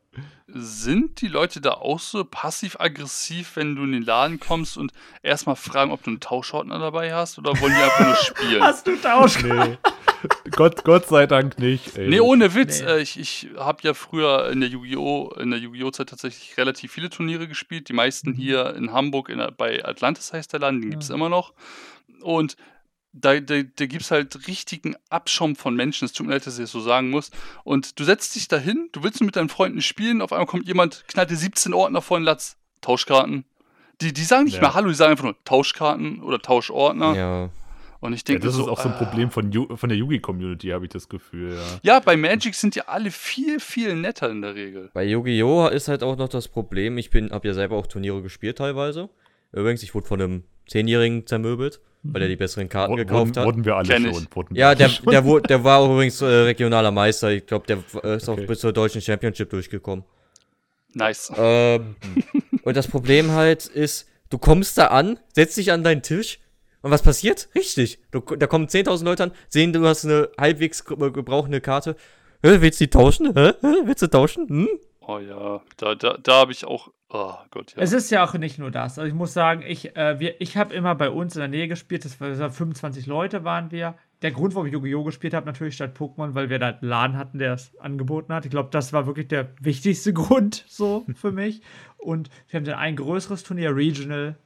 sind die Leute da auch so passiv-aggressiv, wenn du in den Laden kommst und erstmal fragen, ob du einen Tauschordner dabei hast oder wollen die einfach nur spielen? Hast du Tausch? Nee. Gott, Gott sei Dank nicht. Ey. Nee, ohne Witz. Nee. Äh, ich ich habe ja früher in der Yu-Gi-Oh! in der Yu-Gi-Oh! Zeit tatsächlich relativ viele Turniere gespielt. Die meisten hier in Hamburg, in bei Atlantis heißt der Laden, den gibt es Ja. immer noch. Und da, da, da gibt es halt richtigen Abschaum von Menschen. Es tut mir leid, dass ich das so sagen muss. Und du setzt dich dahin, du willst mit deinen Freunden spielen, auf einmal kommt jemand, knallt dir 17 Ordner vor den Latz. Tauschkarten. Die, die sagen nicht Ja. mehr Hallo, die sagen einfach nur Tauschkarten oder Tauschordner. Ja. Und ich Ja, denke das so, ist auch so ein ah. Problem von, von der Yugi-Community, habe ich das Gefühl, ja. Ja, bei Magic sind ja alle viel, viel netter in der Regel. Bei Yu-Gi-Oh! ist halt auch noch das Problem, ich bin, hab ja selber auch Turniere gespielt teilweise. Übrigens, ich wurde von einem Zehnjährigen zermöbelt, weil er die besseren Karten Wurden, gekauft hat. wurden wir alle Kenn schon. Wurden Ja, wir der, schon. der, wurde, der war auch übrigens äh, regionaler Meister. Ich glaube, der äh, ist auch Okay. bis zur deutschen Championship durchgekommen. Nice. Ähm, und das Problem halt ist, du kommst da an, setzt dich an deinen Tisch und was passiert? Richtig. Du, da kommen 10.000 Leute an, sehen, du hast eine halbwegs ge- gebrauchende Karte. Hä, willst du die tauschen? Hä? Hä? Willst du tauschen? Hm? Oh ja, da, da, da habe ich auch. Oh Gott, ja. Es ist ja auch nicht nur das. Also ich muss sagen, ich, äh, wir, ich habe immer bei uns in der Nähe gespielt. Das war, das war 25 Leute waren wir. Der Grund, warum ich Yu-Gi-Oh! gespielt habe, natürlich statt Pokémon, weil wir da einen Laden hatten, der es angeboten hat. Ich glaube, das war wirklich der wichtigste Grund so für mich. Und wir haben dann ein größeres Turnier, Regional,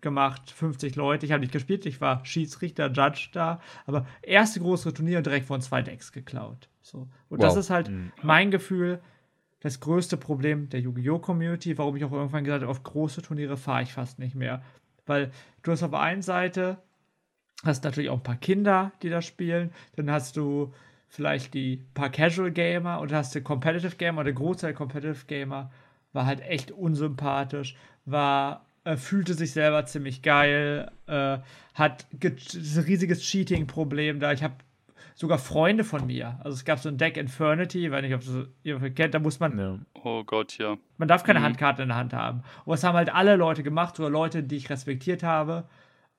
gemacht, 50 Leute. Ich habe nicht gespielt, ich war Schiedsrichter, Judge da. Aber erste größere Turnier und direkt von zwei Decks geklaut. So. Und das Wow. ist halt mein Gefühl, das größte Problem der Yu-Gi-Oh! Community, warum ich auch irgendwann gesagt habe, auf große Turniere fahre ich fast nicht mehr. Weil du hast auf der einen Seite, hast natürlich auch ein paar Kinder, die da spielen, dann hast du vielleicht die paar Casual Gamer und hast du Competitive Gamer und der Großteil Competitive Gamer war halt echt unsympathisch, war äh, fühlte sich selber ziemlich geil, äh, hat ein riesiges Cheating-Problem da. Ich habe sogar Freunde von mir. Also es gab so ein Deck Infernity, weiß nicht, ob das ihr kennt, da muss man Ja. oh Gott, ja. man darf keine Mhm. Handkarten in der Hand haben. Und was haben halt alle Leute gemacht, oder Leute, die ich respektiert habe,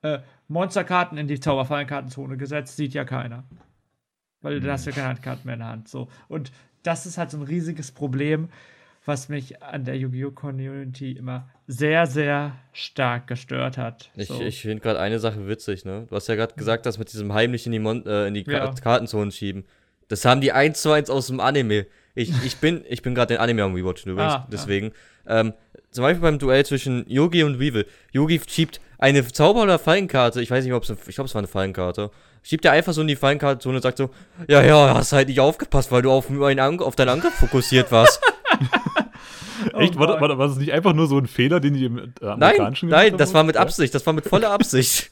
äh, Monsterkarten in die Zauberfallenkartenzone gesetzt, sieht ja keiner. Weil da hast du ja keine Handkarten mehr in der Hand. So. Und das ist halt so ein riesiges Problem, was mich an der Yu-Gi-Oh! Community immer sehr, sehr stark gestört hat. Ich, so. ich finde gerade eine Sache witzig, ne? Du hast ja gerade gesagt, dass mit diesem heimlich in die, Mon äh, in die Ja. Kartenzonen schieben. Das haben die eins zu eins aus dem Anime. Ich, ich bin, ich bin gerade den Anime am Rewatchen übrigens, Ah, deswegen. Ähm, zum Beispiel beim Duell zwischen Yugi und Weevil. Yugi schiebt eine Zauber- oder Fallenkarte, ich weiß nicht, ob es, ich glaube, es war eine Fallenkarte. Schiebt er einfach so in die Fallenkartenzone und sagt so, ja, ja, hast halt nicht aufgepasst, weil du auf, Ang auf deinen Angriff fokussiert warst. Oh Echt? War, war, war das nicht einfach nur so ein Fehler, den die im äh, Nein, amerikanischen nein, gemacht das war mit? Absicht, das war mit voller Absicht.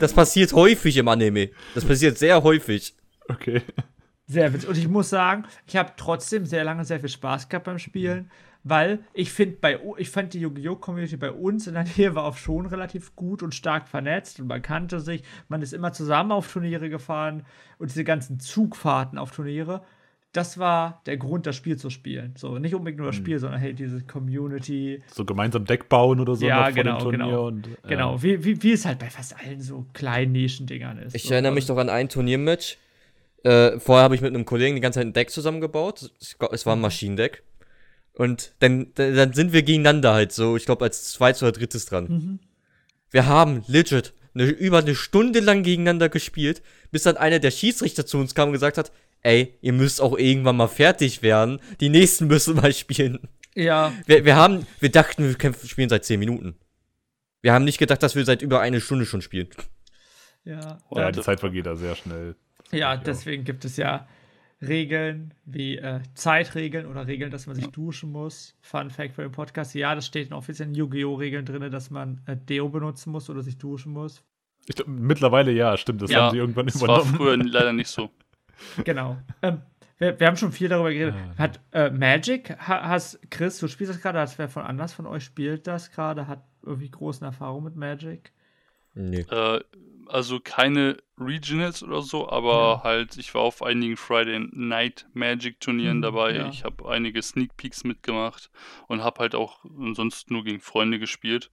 Das passiert häufig im Anime. Das passiert sehr häufig. Okay. Sehr witzig. Und ich muss sagen, ich habe trotzdem sehr lange sehr viel Spaß gehabt beim Spielen, weil ich finde, bei ich fand die Yu-Gi-Oh! Community bei uns in der Nähe war auch schon relativ gut und stark vernetzt und man kannte sich. Man ist immer zusammen auf Turniere gefahren und diese ganzen Zugfahrten auf Turniere. Das war der Grund, das Spiel zu spielen. So, nicht unbedingt nur das Spiel, sondern hey, diese Community. So gemeinsam Deck bauen oder so Ja, genau, dem Turnier. genau. Und, ja. Genau, wie, wie, wie es halt bei fast allen so kleinen Nischendingern ist. Ich so. erinnere mich doch an ein Turniermatch. Äh, vorher habe ich mit einem Kollegen die ganze Zeit ein Deck zusammengebaut. Es war ein Maschinendeck. Und dann, dann sind wir gegeneinander halt so, ich glaube, als zweites oder drittes dran. Wir haben legit eine, über eine Stunde lang gegeneinander gespielt, bis dann einer der Schiedsrichter zu uns kam und gesagt hat, ey, ihr müsst auch irgendwann mal fertig werden. Die nächsten müssen mal spielen. Ja, Wir, wir haben, wir dachten, wir kämpfen, spielen seit 10 Minuten. Wir haben nicht gedacht, dass wir seit über eine Stunde schon spielen. ja. Ja, Äh, die Zeit vergeht da sehr schnell. Ja, deswegen gibt es ja Regeln wie äh, Zeitregeln oder Regeln, dass man sich duschen muss. Fun Fact für den Podcast: Ja, das steht in offiziellen Yu-Gi-Oh! Regeln drin, dass man äh, Deo benutzen muss oder sich duschen muss. Ich, glaub, mittlerweile ja, stimmt. Das Ja, haben sie irgendwann Das war übernommen. früher leider nicht so. Genau. ähm, wir, wir haben schon viel darüber geredet. Ah, Hat äh, Magic, ha, hast Chris, du spielst das gerade, als wer von anders von euch spielt das gerade, hat irgendwie großen Erfahrung mit Magic? Nee. Äh, also keine Regionals oder so, aber halt, ich war auf einigen Friday Night Magic Turnieren Hm, dabei. ja. Ich habe einige Sneak Peeks mitgemacht und habe halt auch sonst nur gegen Freunde gespielt.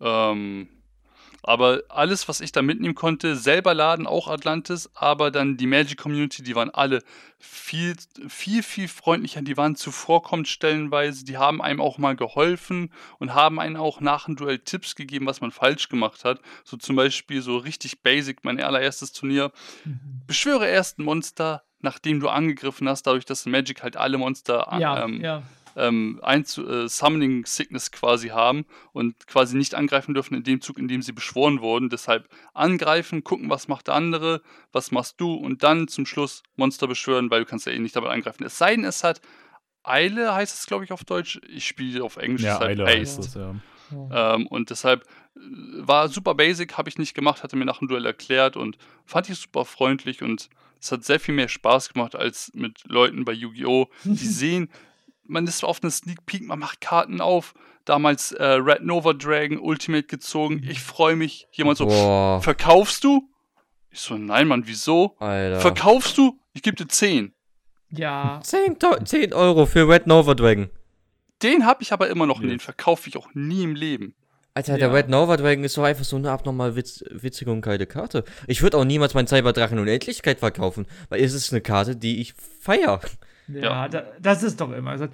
Ähm, aber alles, was ich da mitnehmen konnte, selber laden, auch Atlantis, aber dann die Magic Community, die waren alle viel, viel, viel freundlicher, die waren zuvorkommend stellenweise, die haben einem auch mal geholfen und haben einem auch nach dem Duell Tipps gegeben, was man falsch gemacht hat. So zum Beispiel so richtig basic, mein allererstes Turnier. Beschwöre erst ein Monster, nachdem du angegriffen hast, dadurch, dass Magic halt alle Monster Ja, ähm, ja. Ähm, äh, Summoning Sickness quasi haben und quasi nicht angreifen dürfen in dem Zug, in dem sie beschworen wurden. Deshalb angreifen, gucken, was macht der andere, was machst du und dann zum Schluss Monster beschwören, weil du kannst ja eh nicht damit angreifen. Es sei denn, es hat Eile, heißt es glaube ich auf Deutsch. Ich spiele auf Englisch. Ja, deshalb Eile heißt Haste. das, ja. Ähm, und deshalb äh, war super basic, habe ich nicht gemacht, hatte mir nach dem Duell erklärt und fand ich super freundlich und es hat sehr viel mehr Spaß gemacht als mit Leuten bei Yu-Gi-Oh! Die sehen, man ist auf einer Sneak Peek, man macht Karten auf. Damals äh, Red Nova Dragon Ultimate gezogen. Ich freue mich. Jemand so, Boah, verkaufst du? Ich so, nein, Mann, wieso? Alter. Verkaufst du? Ich gebe dir 10. Ja, 10, Tau- 10 Euro für Red Nova Dragon. Den habe ich aber immer noch und Ja. den verkaufe ich auch nie im Leben. Alter, Ja. der Red Nova Dragon ist so einfach so eine abnormal witz, witzige und geile Karte. Ich würde auch niemals meinen Cyberdrachen Unendlichkeit verkaufen, weil es ist eine Karte, die ich feier. Ja, Ja. Da, das ist doch immer. Also,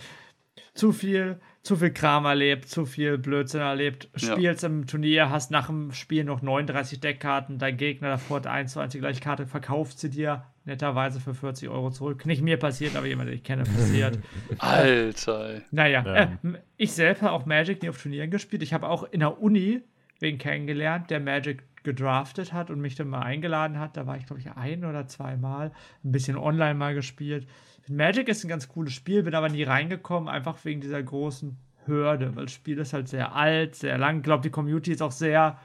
zu viel, zu viel Kram erlebt, zu viel Blödsinn erlebt. Ja. Spielst im Turnier, hast nach dem Spiel noch 39 Deckkarten, dein Gegner davor hat 1 zu 1 die gleiche Karte, verkauft sie dir netterweise für 40 Euro zurück. Nicht mir passiert, aber jemand, den ich kenne, passiert. Alter. ey. Naja, Ja. äh, ich selbst habe auch Magic nie auf Turnieren gespielt. Ich habe auch in der Uni wen kennengelernt, der Magic gedraftet hat und mich dann mal eingeladen hat. Da war ich, glaube ich, ein oder zweimal. Ein bisschen online mal gespielt. Magic ist ein ganz cooles Spiel, bin aber nie reingekommen, einfach wegen dieser großen Hürde, weil das Spiel ist halt sehr alt, sehr lang. Ich glaube, die Community ist auch sehr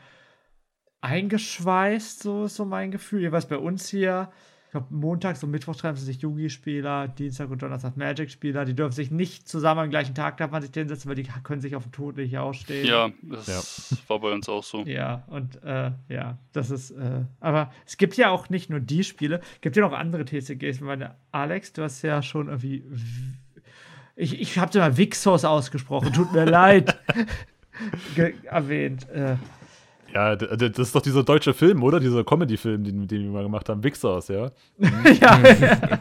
eingeschweißt, so ist so mein Gefühl. Jeweils bei uns hier. Ich glaube, montags und Mittwoch treffen sich Yugi-Spieler, Dienstag und Donnerstag Magic-Spieler. Die dürfen sich nicht zusammen am gleichen Tag darf man sich hinsetzen, weil die können sich auf dem Tod nicht ausstehen. Ja, das war bei uns auch so. Ja, und äh, ja, das ist, äh, aber es gibt ja auch nicht nur die Spiele, gibt ja noch andere TCGs. Ich meine, Alex, du hast ja schon irgendwie, ich, ich habe mal Vixos ausgesprochen, tut mir leid, ge- erwähnt. Äh, Ja, das ist doch dieser deutsche Film, oder? Dieser Comedy-Film, den, den wir mal gemacht haben. Wixers, ja? ja, ja,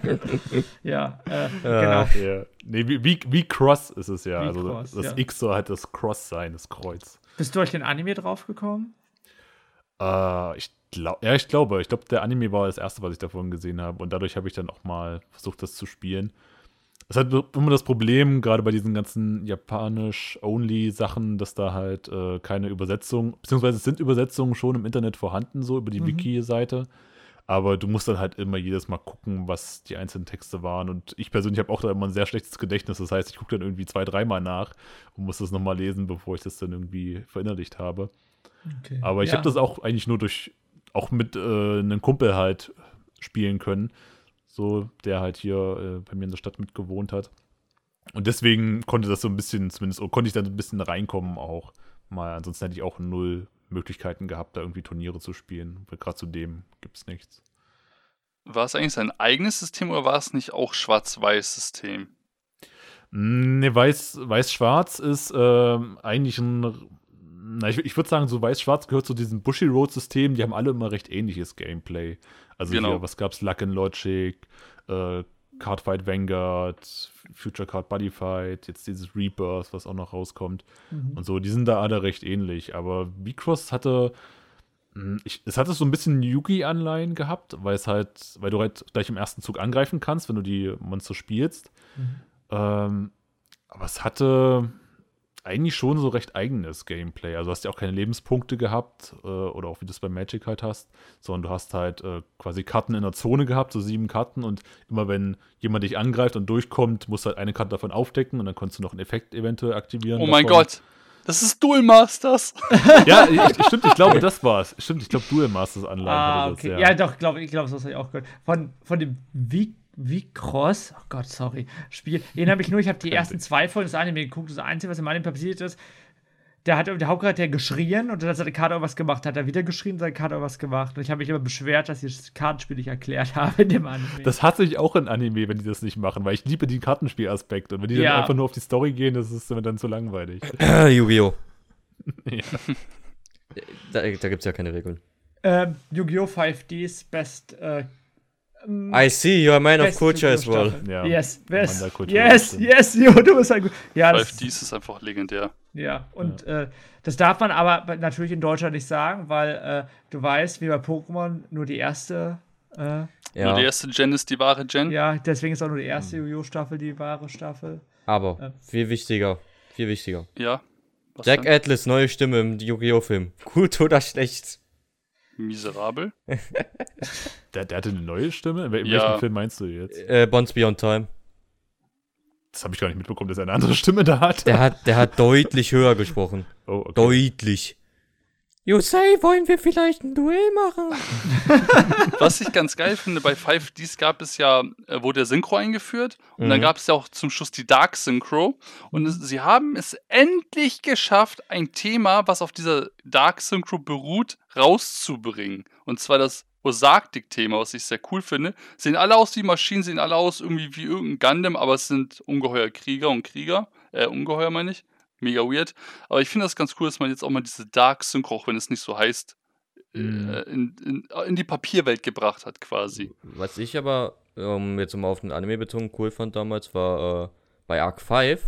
ja, äh, genau. ja. Nee, wie, wie, Cross ist es ja. Wie also Cross, das ja. X soll halt das Cross sein, das Kreuz. Bist du durch den Anime draufgekommen? Äh, ich glaube, ja, ich glaube. Ich glaube, der Anime war das erste, was ich davon gesehen habe. Und dadurch habe ich dann auch mal versucht, das zu spielen. Es hat immer das Problem, gerade bei diesen ganzen japanisch-only-Sachen, dass da halt äh, keine Übersetzung, beziehungsweise es sind Übersetzungen schon im Internet vorhanden, so über die Mhm. Wiki-Seite. Aber du musst dann halt immer jedes Mal gucken, was die einzelnen Texte waren. Und ich persönlich habe auch da immer ein sehr schlechtes Gedächtnis. Das heißt, ich gucke dann irgendwie zwei, dreimal nach und muss das nochmal lesen, bevor ich das dann irgendwie verinnerlicht habe. Okay. Aber ich ja. habe das auch eigentlich nur durch, auch mit äh, einem Kumpel halt spielen können. So, der halt hier äh, bei mir in der Stadt mitgewohnt hat. Und deswegen konnte das so ein bisschen, zumindest, oder konnte ich dann so ein bisschen reinkommen auch mal. Ansonsten hätte ich auch null Möglichkeiten gehabt, da irgendwie Turniere zu spielen. Weil gerade zu dem gibt es nichts. War es eigentlich sein eigenes System oder war es nicht auch Schwarz-Weiß-System? Ne, weiß, weiß-schwarz ist ähm, eigentlich ein, Na, ich, ich würde sagen, so Weiß-Schwarz gehört zu diesem Bushy Road-System, die haben alle immer recht ähnliches Gameplay. Also Genau. hier, was gab's? Luck and Logic, äh, Cardfight Vanguard, Future Card Buddy Fight, jetzt dieses Rebirth, was auch noch rauskommt. Und so, die sind da alle recht ähnlich. Aber V-Cross hatte, mh, ich, es hatte so ein bisschen Yugi-Anleihen gehabt, weil es halt, weil du halt gleich im ersten Zug angreifen kannst, wenn du die Monster spielst. Ähm, aber es hatte eigentlich schon so recht eigenes Gameplay. Also du hast ja auch keine Lebenspunkte gehabt, äh, oder auch wie du es bei Magic halt hast, sondern du hast halt äh, quasi Karten in der Zone gehabt, so sieben Karten und immer wenn jemand dich angreift und durchkommt, musst du halt eine Karte davon aufdecken und dann konntest du noch einen Effekt eventuell aktivieren. Oh mein davon. Gott. Das ist Duel Masters. Ja, ich, stimmt, ich glaube, das war's. Stimmt, ich glaube, Duel Masters Anleihen Ah, das, okay. ja. Ja, doch, glaube ich, glaube, das habe ich auch gehört. Von, von dem wie wie Cross, oh Gott, sorry, Spiel. Erinnere mich nur, ich habe die ersten zwei Folgen des Anime geguckt. Das Einzige, was im Anime passiert ist, der hat der Hauptcharakter geschrien und dann hat seine Karte irgendwas gemacht, hat er wieder geschrien, seine Karte irgendwas gemacht. Und ich habe mich immer beschwert, dass ich das Kartenspiel nicht erklärt habe in dem Anime. Das hasse ich auch in Anime, wenn die das nicht machen, weil ich liebe den Kartenspielaspekt. Und wenn die Ja. dann einfach nur auf die Story gehen, das ist mir dann zu langweilig. Yu-Gi-Oh! Ja. Da, da gibt es ja keine Regeln. ähm, Yu-Gi-Oh! 5Ds Best äh, I see, you're a man of culture as well. Ja, Yes, Yes, stimmt. yes, Jo, du bist ein gut. Ja, das, 5D ist einfach legendär. Ja, und Äh, das darf man aber natürlich in Deutschland nicht sagen, weil äh, du weißt, wie bei Pokémon nur die erste, äh, Nur Ja, die erste Gen ist die wahre Gen. ja, deswegen ist auch nur die erste Yu-Gi-Oh! Staffel die wahre Staffel. aber viel wichtiger. Viel wichtiger. Ja. Was Jack denn? Atlas, neue Stimme im Yu-Gi-Oh! Film. Gut oder schlecht? Miserabel. Der, der hatte eine neue Stimme? In wel- in Ja. welchem Film meinst du jetzt? Äh, Bonds Beyond Time. Das habe ich gar nicht mitbekommen, dass er eine andere Stimme da hat. Der hat, der hat deutlich höher gesprochen. Oh, okay. Deutlich. You say, wollen wir vielleicht ein Duell machen? Was ich ganz geil finde, bei 5Ds gab es ja, äh, wurde der Synchro eingeführt und dann Mhm. gab es ja auch zum Schluss die Dark Synchro und es, sie haben es endlich geschafft, ein Thema, was auf dieser Dark Synchro beruht, rauszubringen. Und zwar das Osarktik-Thema, was ich sehr cool finde. Sehen alle aus wie Maschinen, sehen alle aus irgendwie wie irgendein Gundam, aber es sind ungeheuer Krieger und Krieger. Äh, ungeheuer meine ich. Mega weird. Aber ich finde das ganz cool, dass man jetzt auch mal diese Dark Synchro, auch wenn es nicht so heißt, Mhm. äh, in, in, in die Papierwelt gebracht hat, quasi. Was ich aber, um jetzt mal auf den Anime bezogen, cool fand damals, war äh, bei Arc 5,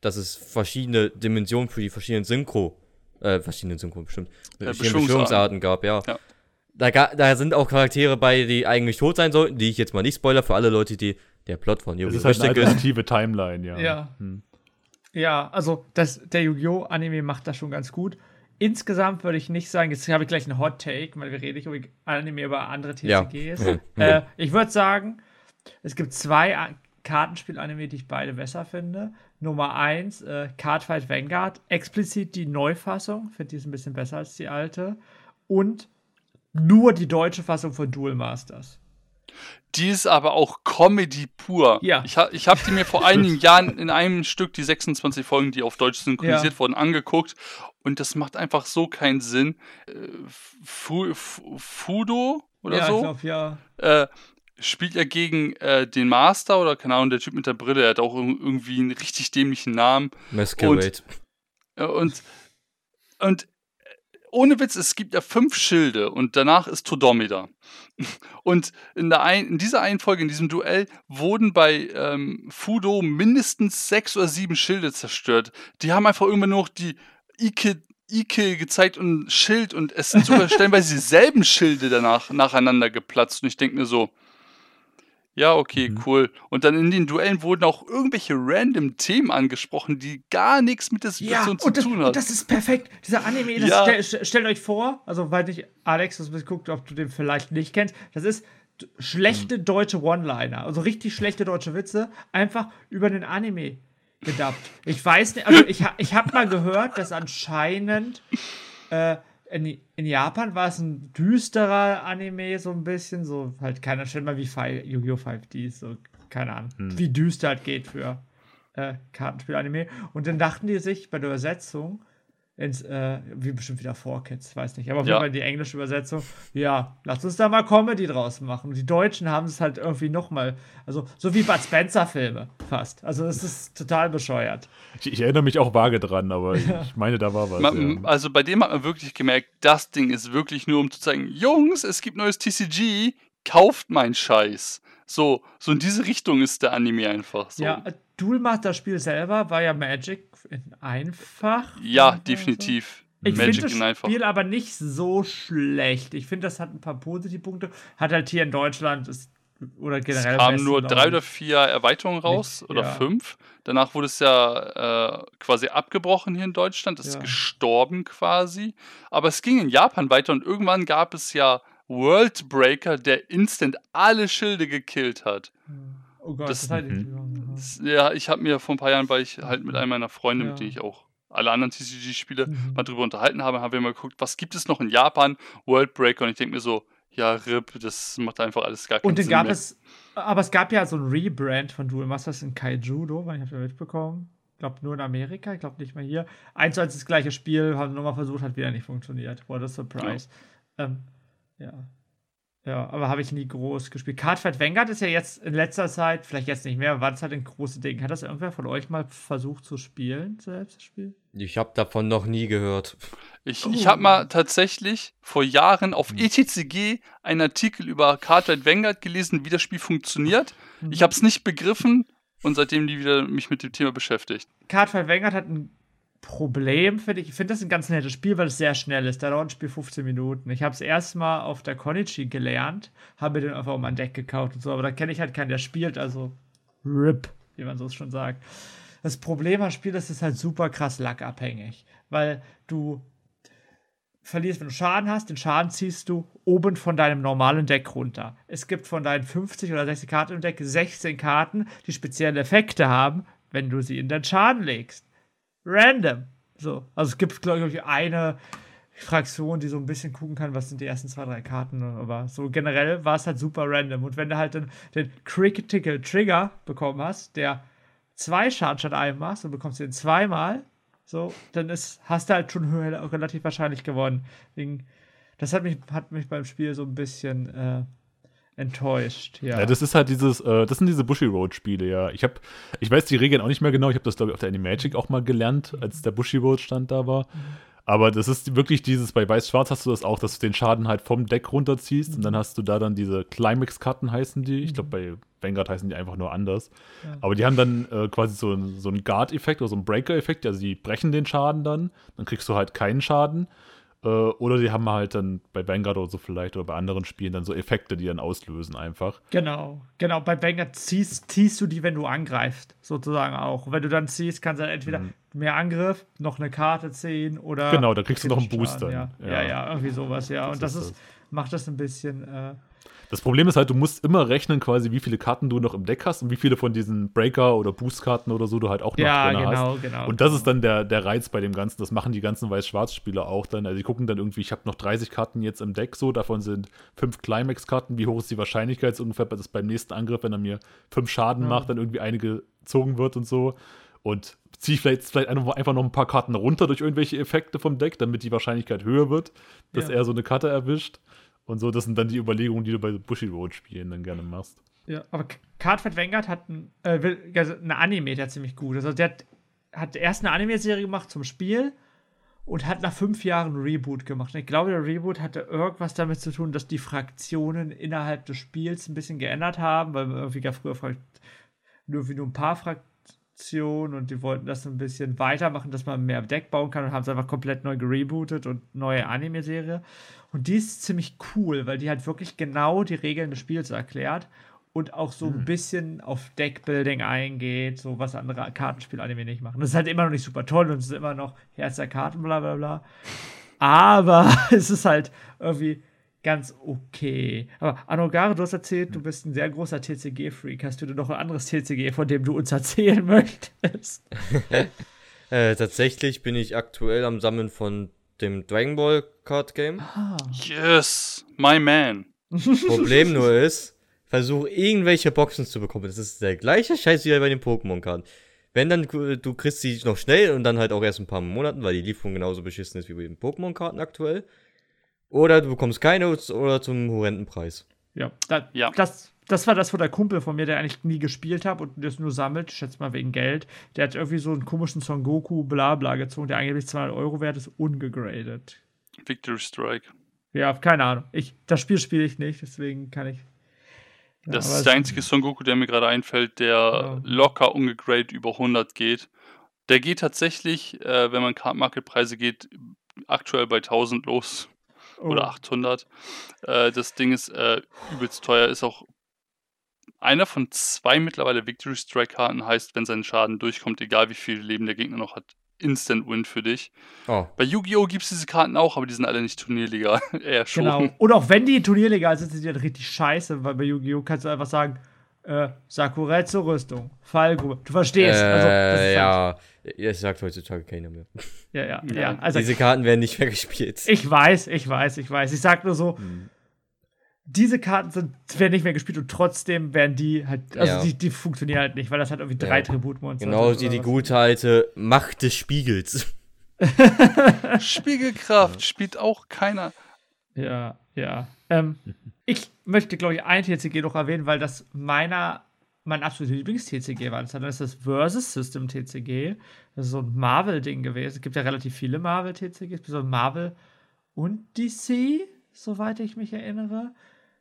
dass es verschiedene Dimensionen für die verschiedenen Synchro, äh, verschiedene Synchro bestimmt, verschiedene Beschwörungsarten. Gab, ja. Ja. Da, ga, da sind auch Charaktere bei, die eigentlich tot sein sollten, die ich jetzt mal nicht spoiler für alle Leute, die der Plot von Das Yu-Gi-Oh! ist halt eine alternative Timeline, ja. Ja. Hm. Ja, also das, der Yu-Gi-Oh! Anime macht das schon ganz gut. Insgesamt würde ich nicht sagen, jetzt habe ich gleich einen Hot Take, weil wir reden nicht über Anime, über andere Ja. TCGs. Mhm. Äh, ich würde sagen, es gibt zwei Kartenspiel-Anime, die ich beide besser finde. Nummer eins, äh, Cardfight Vanguard, explizit die Neufassung, finde ist ein bisschen besser als die alte. Und nur die deutsche Fassung von Duel Masters. Die ist aber auch Comedy pur. Ja. Ich, ha, ich habe die mir vor einigen Jahren in einem Stück, die 26 Folgen, die auf Deutsch synchronisiert Ja. wurden, angeguckt. Und das macht einfach so keinen Sinn. Äh, Fu, Fudo oder ja, ich so glaube, ja. äh, spielt er gegen äh, den Master oder keine Ahnung, der Typ mit der Brille. Er hat auch ir- irgendwie einen richtig dämlichen Namen. Masquerade. Äh, Und, und ohne Witz, es gibt ja fünf Schilde und danach ist Todomida. Und in, der ein, in dieser einen Folge, in diesem Duell, wurden bei ähm, Fudo mindestens sechs oder sieben Schilde zerstört. Die haben einfach irgendwann nur noch die Ike, Ike gezeigt und ein Schild und es sind sogar stellenweise dieselben Schilde danach nacheinander geplatzt. Und ich denke mir so, ja, okay, Mhm. cool. Und dann in den Duellen wurden auch irgendwelche random Themen angesprochen, die gar nichts mit der Ja, Situation und zu das, tun haben. das ist perfekt. Dieser Anime, das Ja. stell- stellt euch vor, also weil nicht Alex, das guckt, ob du den vielleicht nicht kennst, das ist schlechte deutsche One-Liner, also richtig schlechte deutsche Witze, einfach über den Anime gedubbt. Ich weiß nicht, also ich, ich habe mal gehört, dass anscheinend äh, in, in Japan war es ein düsterer Anime, so ein bisschen, so halt keiner stellt mal wie Yu-Gi-Oh! 5D, so keine Ahnung, wie düster halt geht für äh, Kartenspiel-Anime. Und dann dachten die sich bei der Übersetzung, ins, äh, wie bestimmt wieder 4Kids, weiß nicht, aber auf Ja. jeden Fall die englische Übersetzung, ja, lass uns da mal Comedy draus machen. Und die Deutschen haben es halt irgendwie nochmal, also so wie Bud Spencer-Filme fast. Also es ist total bescheuert. Ich, ich erinnere mich auch vage dran, aber ich, ich meine, da war was. Man, ja. Also bei dem hat man wirklich gemerkt, das Ding ist wirklich nur, um zu zeigen, Jungs, es gibt neues TCG, kauft mein Scheiß. So, so in diese Richtung ist der Anime einfach. So. Ja, Duel Master Spiel selber war ja Magic in einfach. Ja, definitiv. Ich finde in das einfach. Spiel aber nicht so schlecht. Ich finde, das hat ein paar Positivpunkte. Hat halt hier in Deutschland ist, oder Es generell. im kamen nur drei oder vier Erweiterungen raus Nicht, oder ja. fünf. Danach wurde es ja äh, quasi abgebrochen hier in Deutschland. Es ist Ja. gestorben quasi. Aber es ging in Japan weiter und irgendwann gab es ja World Breaker, der instant alle Schilde gekillt hat. Oh Gott, das- das, mhm. Das, ja, ich habe mir vor ein paar Jahren, weil ich halt mit einem meiner Freunde, mit Ja. denen ich auch alle anderen TCG-Spiele Mhm. mal drüber unterhalten habe, haben wir mal geguckt, was gibt es noch in Japan? World Breaker. Und ich denke mir so, ja, RIP, das macht einfach alles gar keinen Und dann Sinn gab mehr. es, aber es gab ja so ein Rebrand von Duel Masters in Kaijudo, weil ich habe ja mitbekommen. Ich glaube nur in Amerika, ich glaube nicht mal hier. Eins zu eins das gleiche Spiel, haben nochmal versucht, hat wieder nicht funktioniert. What a surprise. Ja, ähm, ja. Ja aber habe ich nie groß gespielt. Cardfight Vanguard ist ja jetzt in letzter Zeit, vielleicht jetzt nicht mehr, war das halt ein großes Ding. Hat das irgendwer von euch mal versucht zu spielen, selbst das Spiel? Ich habe davon noch nie gehört. Ich, Oh. ich habe mal tatsächlich vor Jahren auf Hm. ETCG einen Artikel über Cardfight Vanguard gelesen, wie das Spiel funktioniert. Mhm. Ich habe es nicht begriffen und seitdem nie wieder mich mit dem Thema beschäftigt. Cardfight Vanguard hat ein Problem, finde ich. Ich finde das ein ganz nettes Spiel, weil es sehr schnell ist. Da dauert ein Spiel 15 Minuten. Ich habe es erstmal auf der Konichi gelernt, habe mir den einfach um ein Deck gekauft und so, aber da kenne ich halt keinen, der spielt, also RIP, wie man so schon sagt. Das Problem am Spiel ist, es ist halt super krass lackabhängig, weil du verlierst, wenn du Schaden hast, den Schaden ziehst du oben von deinem normalen Deck runter. Es gibt von deinen 50 oder 60 Karten im Deck 16 Karten, die spezielle Effekte haben, wenn du sie in den Schaden legst. Random. So. Also es gibt, glaube ich, eine Fraktion, die so ein bisschen gucken kann, was sind die ersten zwei, drei Karten, aber so generell war es halt super random. Und wenn du halt den, den Critical Trigger bekommen hast, der zwei Schaden statt einem machst und bekommst den zweimal, so, dann ist, hast du halt schon relativ wahrscheinlich gewonnen. Das hat mich, hat mich beim Spiel so ein bisschen äh, enttäuscht. Ja. Ja, das ist halt dieses, äh, das sind diese Bushy Road Spiele, ja. Ich habe, ich weiß die Regeln auch nicht mehr genau. Ich habe das glaube ich auf der Animagic auch mal gelernt, als der Bushy Road Stand da war. Aber das ist wirklich dieses, bei Weiß-Schwarz hast du das auch, dass du den Schaden halt vom Deck runterziehst und dann hast du da dann diese Climax-Karten heißen die. Ich glaube, bei Vanguard heißen die einfach nur anders. Aber die haben dann äh, quasi so, so einen Guard-Effekt oder so einen Breaker-Effekt, also die brechen den Schaden dann, dann kriegst du halt keinen Schaden. Äh, oder die haben halt dann bei Vanguard oder so vielleicht oder bei anderen Spielen dann so Effekte, die dann auslösen einfach. Genau, genau. Bei Banger ziehst, ziehst du die, wenn du angreifst, sozusagen auch. Und wenn du dann ziehst, kannst du dann entweder mehr Angriff, noch eine Karte ziehen oder. Mhm. Genau, da kriegst du noch einen kritischen Boost Schaden, dann. Ja. ja, Ja. ja, irgendwie sowas, ja. Das Und das ist ist, das. macht das ein bisschen. Äh, Das Problem ist halt, du musst immer rechnen, quasi, wie viele Karten du noch im Deck hast und wie viele von diesen Breaker- oder Boost-Karten oder so du halt auch noch ja, drin genau, hast. genau. Und das ist dann der, der Reiz bei dem Ganzen. Das machen die ganzen Weiß-Schwarz-Spieler auch dann. Also die gucken dann irgendwie, ich habe noch 30 Karten jetzt im Deck so, davon sind fünf Climax-Karten. Wie hoch ist die Wahrscheinlichkeit so ungefähr, dass beim nächsten Angriff, wenn er mir fünf Schaden Ja. macht, dann irgendwie eine gezogen wird und so. Und ziehe ich vielleicht, vielleicht einfach einfach noch ein paar Karten runter durch irgendwelche Effekte vom Deck, damit die Wahrscheinlichkeit höher wird, dass Ja. er so eine Karte erwischt. Und so, das sind dann die Überlegungen, die du bei Bushy Road Spielen dann gerne machst. Ja, aber Cardfight Vanguard hat ein, äh, also eine Anime, der ziemlich gut ist. Also der hat, erst eine Anime-Serie gemacht zum Spiel und hat nach fünf Jahren ein Reboot gemacht. Ich glaube, der Reboot hatte irgendwas damit zu tun, dass die Fraktionen innerhalb des Spiels ein bisschen geändert haben, weil irgendwie gab früher Frakt nur ein paar Fraktionen und die wollten das ein bisschen weitermachen, dass man mehr Deck bauen kann und haben es einfach komplett neu gerebootet und neue Anime-Serie. Und die ist ziemlich cool, weil die halt wirklich genau die Regeln des Spiels erklärt und auch so ein bisschen auf Deckbuilding eingeht, so was andere Kartenspiel-Anime nicht machen. Das ist halt immer noch nicht super toll und es ist immer noch Herz der Karten, bla bla bla. Aber es ist halt irgendwie ganz okay. Aber Anogare, du hast erzählt, du bist ein sehr großer TCG-Freak. Hast du denn noch ein anderes TCG, von dem du uns erzählen möchtest? Äh, tatsächlich bin ich aktuell am Sammeln von dem Dragon Ball Card Game. Yes, my man. Problem nur ist, versuche irgendwelche Boxen zu bekommen. Das ist der gleiche Scheiß wie bei den Pokémon-Karten. wenn dann, äh, du kriegst sie noch schnell und dann halt auch erst ein paar Monaten, weil die Lieferung genauso beschissen ist wie bei den Pokémon-Karten aktuell. Oder du bekommst keine oder zum horrenden Preis. Ja, da, Ja. Das, das war das, wo der Kumpel von mir, der eigentlich nie gespielt hat und das nur sammelt, ich schätze mal wegen Geld, der hat irgendwie so einen komischen Son Goku Blabla gezogen, der angeblich 200 Euro wert ist, ungegradet. Victory Strike. Ja, keine Ahnung. Ich, das Spiel spiele ich nicht, deswegen kann ich. Ja, Das ist der einzige Son Goku, der mir gerade einfällt, der Ja. locker ungegradet über 100 geht. Der geht tatsächlich, äh, wenn man Card Market Preise geht, aktuell bei 1000 los oh, oder 800. Äh, das Ding ist äh, übelst teuer, ist auch einer von zwei mittlerweile Victory Strike Karten, heißt, wenn sein Schaden durchkommt, egal wie viel Leben der Gegner noch hat, Instant Win für dich. Oh, Bei Yu-Gi-Oh! gibt es diese Karten auch, aber die sind alle nicht turnierlegal. Eher schon. Genau. Und auch wenn die turnierlegal sind, sind die halt richtig scheiße, weil bei Yu-Gi-Oh! kannst du einfach sagen, äh, Sakurai zur Rüstung, Fallgrube. Du verstehst. also, das äh, ist ja, ja, es sagt heutzutage keiner mehr. Ja, ja, ja. Ja. Also, Diese Karten werden nicht mehr gespielt. ich weiß, ich weiß, ich weiß. Ich sag nur so, diese Karten sind, werden nicht mehr gespielt und trotzdem werden die halt, also Ja. die, die funktionieren halt nicht, weil das halt irgendwie drei Ja. Tributmonster Genau sind wie die gute alte Macht des Spiegels. Spiegelkraft spielt auch keiner. Ja, ja. Ähm, ich möchte, glaube ich, ein TCG noch erwähnen, weil das meiner, mein absolutes Lieblings-TCG war. Das ist das Versus System TCG. Das ist so ein Marvel-Ding gewesen. Es gibt ja relativ viele Marvel-TCGs, so Marvel und DC, soweit ich mich erinnere,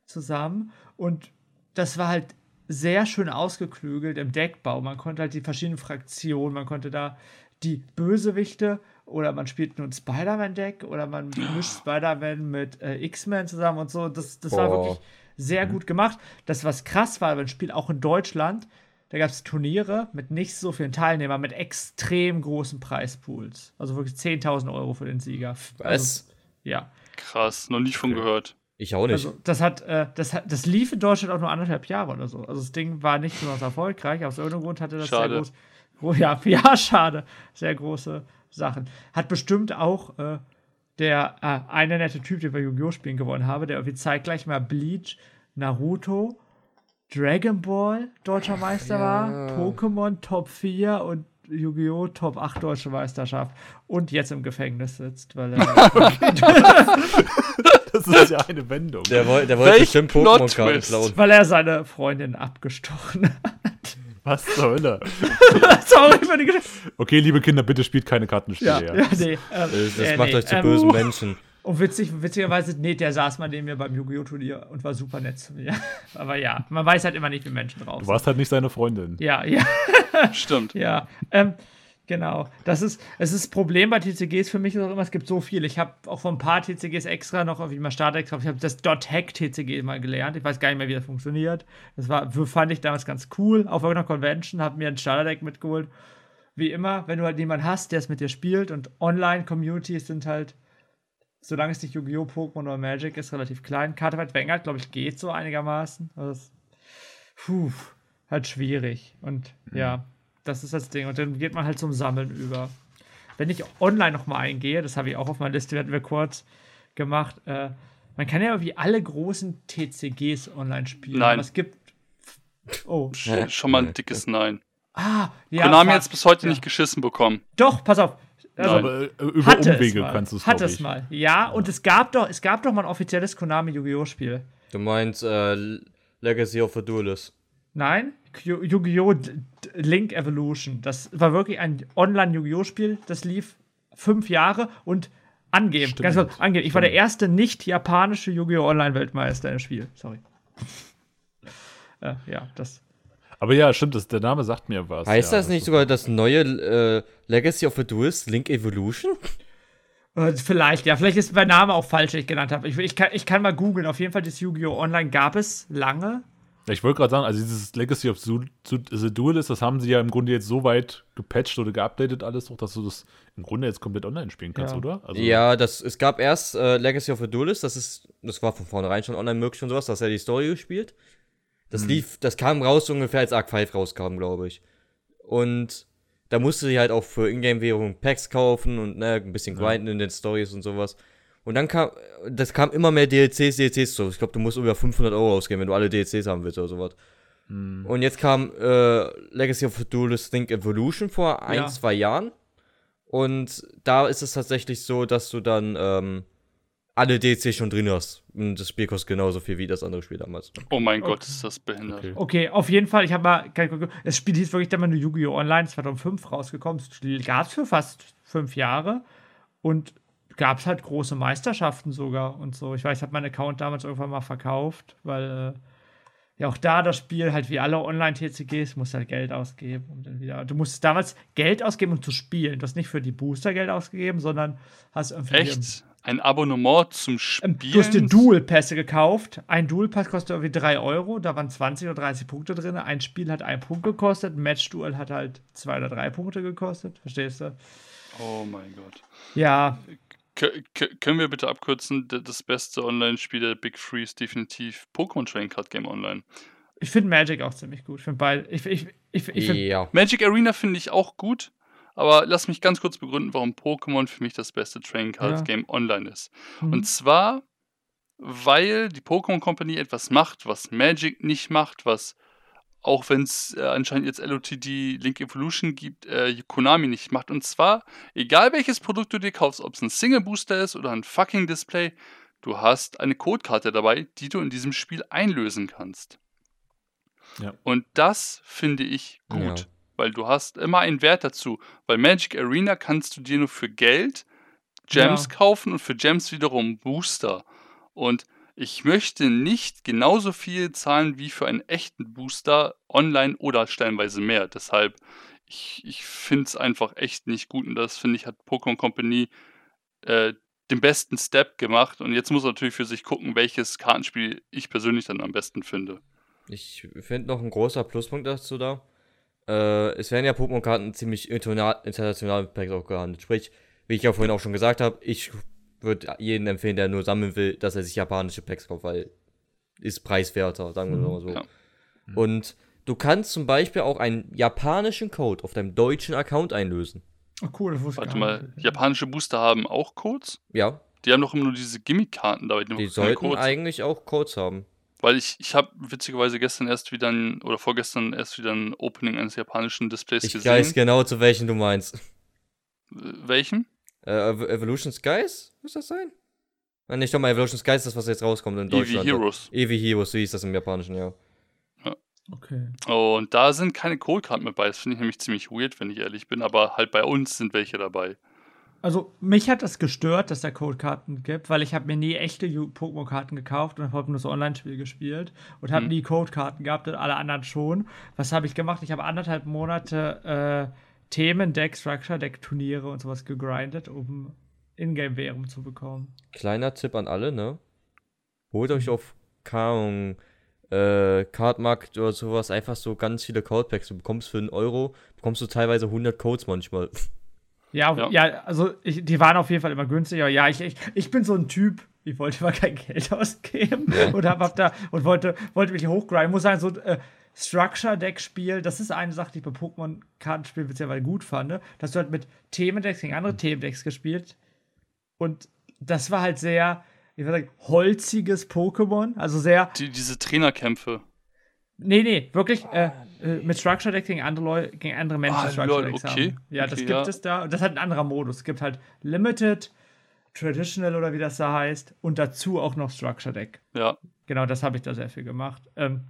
zusammen. Und das war halt sehr schön ausgeklügelt im Deckbau. Man konnte halt die verschiedenen Fraktionen, man konnte da die Bösewichte oder man spielt nur ein Spider-Man-Deck oder man mischt Spider-Man mit äh, X-Men zusammen und so. Das, das war wirklich sehr gut gemacht. Das, was krass war, beim Spiel auch in Deutschland, da gab es Turniere mit nicht so vielen Teilnehmern, mit extrem großen Preispools. Also wirklich 10.000 Euro für den Sieger. Also, Was? ja. Krass, noch nie von gehört. Ich auch nicht. Also, das hat, äh, das hat, das lief in Deutschland auch nur anderthalb Jahre oder so. Also, das Ding war nicht besonders erfolgreich. Aus irgendeinem Grund hatte das Schade. sehr groß. gro- Ja, ja, schade. Sehr große Sachen. Hat bestimmt auch äh, der äh, eine nette Typ, den wir Yu-Gi-Oh! spielen gewonnen habe, der irgendwie zeitgleich mal Bleach, Naruto, Dragon Ball deutscher Meister war, Pokémon Top 4 und Yu-Gi-Oh! Top 8 deutsche Meisterschaft und jetzt im Gefängnis sitzt, weil er Das ist ja eine Wendung. der, woll, der wollte Welch bestimmt Pokémon-Karten klauen. weil er seine Freundin abgestochen hat. Was zur Hölle? Sorry für die Geschichte. Okay, liebe Kinder, bitte spielt keine Kartenspiele. Ja, Ja, ja, nee. Ähm, Das, das äh, macht nee, euch zu ähm, bösen Menschen. Und witzig, witzigerweise, nee, der saß mal neben mir beim Yu-Gi-Oh! Turnier und war super nett zu mir. Aber ja, man weiß halt immer nicht, wie Menschen drauf Du sind. warst halt nicht seine Freundin. Ja, ja, Stimmt. ja. Ähm, genau. Das ist, es ist das Problem bei TCGs für mich ist auch immer, es gibt so viel. Ich habe auch von ein paar TCGs extra noch irgendwie mal Startdeck drauf. Ich habe das .hack TCG mal gelernt. Ich weiß gar nicht mehr, wie das funktioniert. Das war, fand ich damals ganz cool. Auf irgendeiner Convention habe mir ein Starterdeck mitgeholt. Wie immer, wenn du halt jemanden hast, der es mit dir spielt und Online-Communities sind halt solange es nicht Yu-Gi-Oh!, Pokémon oder Magic ist, relativ klein. Karte weit Vanguard, glaube ich, geht so einigermaßen. Also das, puh, halt schwierig. Und ja, das ist das Ding. Und dann geht man halt zum Sammeln über. Wenn ich online nochmal eingehe, das habe ich auch auf meiner Liste, hatten wir kurz gemacht, äh, man kann ja irgendwie alle großen TCGs online spielen. Nein. Aber es gibt. Oh. Sch- Schon mal ein dickes Nein. Ah, ja. Konami hat es bis heute ja. nicht geschissen bekommen. Doch, pass auf. Also. Aber äh, über hatte Umwege kannst du es Hat es mal. Ja, und es gab doch, es gab doch mal ein offizielles Konami Yu-Gi-Oh! Spiel. Du meinst äh, Legacy of the Duelist. Nein, Yu- Yu-Gi-Oh! Link Evolution. Das war wirklich ein Online-Yu-Gi-Oh!-Spiel. Das lief fünf Jahre und angeben. Stimmt. Ganz kurz, angeben. Ich war der erste nicht japanische Yu-Gi-Oh! Online-Weltmeister im Spiel. Sorry. äh, ja, das. Aber ja, stimmt, das, der Name sagt mir was. Heißt ja, das nicht sogar das neue äh, Legacy of the Duelist Link Evolution? Äh, vielleicht, ja. Vielleicht ist mein Name auch falsch, den ich genannt habe. Ich, ich, kann, ich kann mal googeln. Auf jeden Fall, das Yu-Gi-Oh! Online gab es lange. Ja, Ich wollte gerade sagen, also dieses Legacy of The Duelist, das haben sie ja im Grunde jetzt so weit gepatcht oder geupdatet alles, auch, dass du das im Grunde jetzt komplett online spielen kannst, Ja. oder? Also, Ja, das, es gab erst äh, Legacy of the Duelist, das ist, das war von vornherein schon online möglich und sowas, dass er die Story gespielt. Das lief, das kam raus so ungefähr als Arc 5 rauskam, glaube ich. Und da musste sie halt auch für Ingame-Währung Packs kaufen und ne, ein bisschen grinden in den Stories und sowas. Und dann kam, das kam immer mehr DLCs, DLCs so. Ich glaube, du musst über 500 Euro ausgeben, wenn du alle DLCs haben willst oder sowas. Und jetzt kam äh, Legacy of Duelist Think Evolution vor ein, Ja. zwei Jahren. Und da ist es tatsächlich so, dass du dann ähm, alle DLC schon drin hast. Und das Spiel kostet genauso viel wie das andere Spiel damals. Oh mein Gott, ist das behindert. Okay. Okay, auf jeden Fall, ich habe mal, das Spiel hieß wirklich dann mal nur Yu-Gi-Oh! Online 2005 rausgekommen. Das gab es für fast fünf Jahre und gab es halt große Meisterschaften sogar und so. Ich weiß, ich habe meinen Account damals irgendwann mal verkauft, weil äh, ja auch da das Spiel halt wie alle Online-TCGs, musst halt Geld ausgeben und dann wieder. Du musstest damals Geld ausgeben, um zu spielen. Du hast nicht für die Booster Geld ausgegeben, sondern hast irgendwie. Echt? Ein Abonnement zum Spielen? Du hast dir Dual-Pässe gekauft. Ein Dual-Pass kostet irgendwie 3 Euro. Da waren 20 oder 30 Punkte drin. Ein Spiel hat einen Punkt gekostet. Ein Match-Duel hat halt 2 oder 3 Punkte gekostet. Verstehst du? Oh mein Gott. Ja, können wir bitte abkürzen? Das beste Online-Spiel der Big Three ist definitiv Pokémon Trading Card Game Online. ich finde Magic auch ziemlich gut. Ich finde beide. Ich, ich, ich, ich find, ja. Magic Arena finde ich auch gut, aber lass mich ganz kurz begründen, warum Pokémon für mich das beste Trading Card Ja. Game online ist. Mhm. Und zwar, weil die Pokémon Company etwas macht, was Magic nicht macht, was auch wenn es äh, anscheinend jetzt LOTD Link Evolution gibt, äh, Konami nicht macht. Und zwar, egal welches Produkt du dir kaufst, ob es ein Single Booster ist oder ein fucking Display, du hast eine Codekarte dabei, die du in diesem Spiel einlösen kannst. Ja. Und das finde ich gut, Ja. weil du hast immer einen Wert dazu. Weil Magic Arena kannst du dir nur für Geld Gems Ja. kaufen und für Gems wiederum Booster. Und ich möchte nicht genauso viel zahlen wie für einen echten Booster online oder stellenweise mehr. Deshalb, ich, ich finde es einfach echt nicht gut. Und das finde ich, hat Pokémon Company äh, den besten Step gemacht. Und jetzt muss er natürlich für sich gucken, welches Kartenspiel ich persönlich dann am besten finde. Ich finde noch ein großer Pluspunkt dazu da. Äh, es werden ja Pokémon-Karten ziemlich interna- international mit auch gehandelt. Sprich, wie ich ja vorhin auch schon gesagt habe, ich würde jedem empfehlen, der nur sammeln will, dass er sich japanische Packs kauft, weil ist preiswerter, sagen wir mal so. Ja. Und du kannst zum Beispiel auch einen japanischen Code auf deinem deutschen Account einlösen. oh, cool, das wusste ich Warte gar mal, nicht. japanische Booster haben auch Codes? Ja, Die haben doch immer nur diese Gimmick-Karten dabei. die keine sollten Codes. eigentlich auch Codes haben. Weil ich, ich habe witzigerweise gestern erst wieder ein, oder vorgestern erst wieder ein Opening eines japanischen Displays Ich gesehen. weiß genau, zu welchen du meinst. Äh, Welchen? Äh, Ev- Evolution Skies? Muss das sein? Nein, nicht doch mal Evolution Skies, das was jetzt rauskommt in Eevee Deutschland. Heroes. Eevee Heroes, so hieß das im Japanischen, ja. Okay. Und da sind keine Codekarten mit bei. Das finde ich nämlich ziemlich weird, wenn ich ehrlich bin. Aber halt bei uns sind welche dabei. Also, mich hat das gestört, dass da Codekarten gibt, weil ich habe mir nie echte Pokémon-Karten gekauft und habe nur so Online-Spiel gespielt und habe Mhm. nie Codekarten gehabt und alle anderen schon. Was habe ich gemacht? Ich habe anderthalb Monate äh, Themen, Deck, Structure, Deck-Turniere und sowas gegrindet, um Ingame-Währung zu bekommen. Kleiner Tipp an alle, ne? Holt euch auf, keine Ahnung, äh, Cardmarkt oder sowas einfach so ganz viele Codepacks. Du bekommst für einen Euro, bekommst du teilweise 100 Codes manchmal. Ja, Ja. ja. also ich, die waren auf jeden Fall immer günstiger. Ja, ich, ich, ich bin so ein Typ, ich wollte mal kein Geld ausgeben und hab, hab da und wollte, wollte mich hochgrinden. Muss sagen, so äh, Structure-Deck-Spiel, das ist eine Sache, die ich bei Pokémon-Kartenspielen bisher gut fand, ne? dass du halt mit Themendecks gegen andere Themendecks gespielt und das war halt sehr, ich würde sagen, holziges Pokémon, also sehr Die, diese Trainerkämpfe. Nee, nee, wirklich äh, äh, mit Structure Deck gegen andere Leute, gegen andere Menschen Ah, Structure Decks okay. haben. Ja, das Okay, gibt ja. es da. Und das hat ein anderer Modus. Es gibt halt Limited, Traditional oder wie das da heißt und dazu auch noch Structure Deck. Ja. Genau, das habe ich da sehr viel gemacht. Ähm,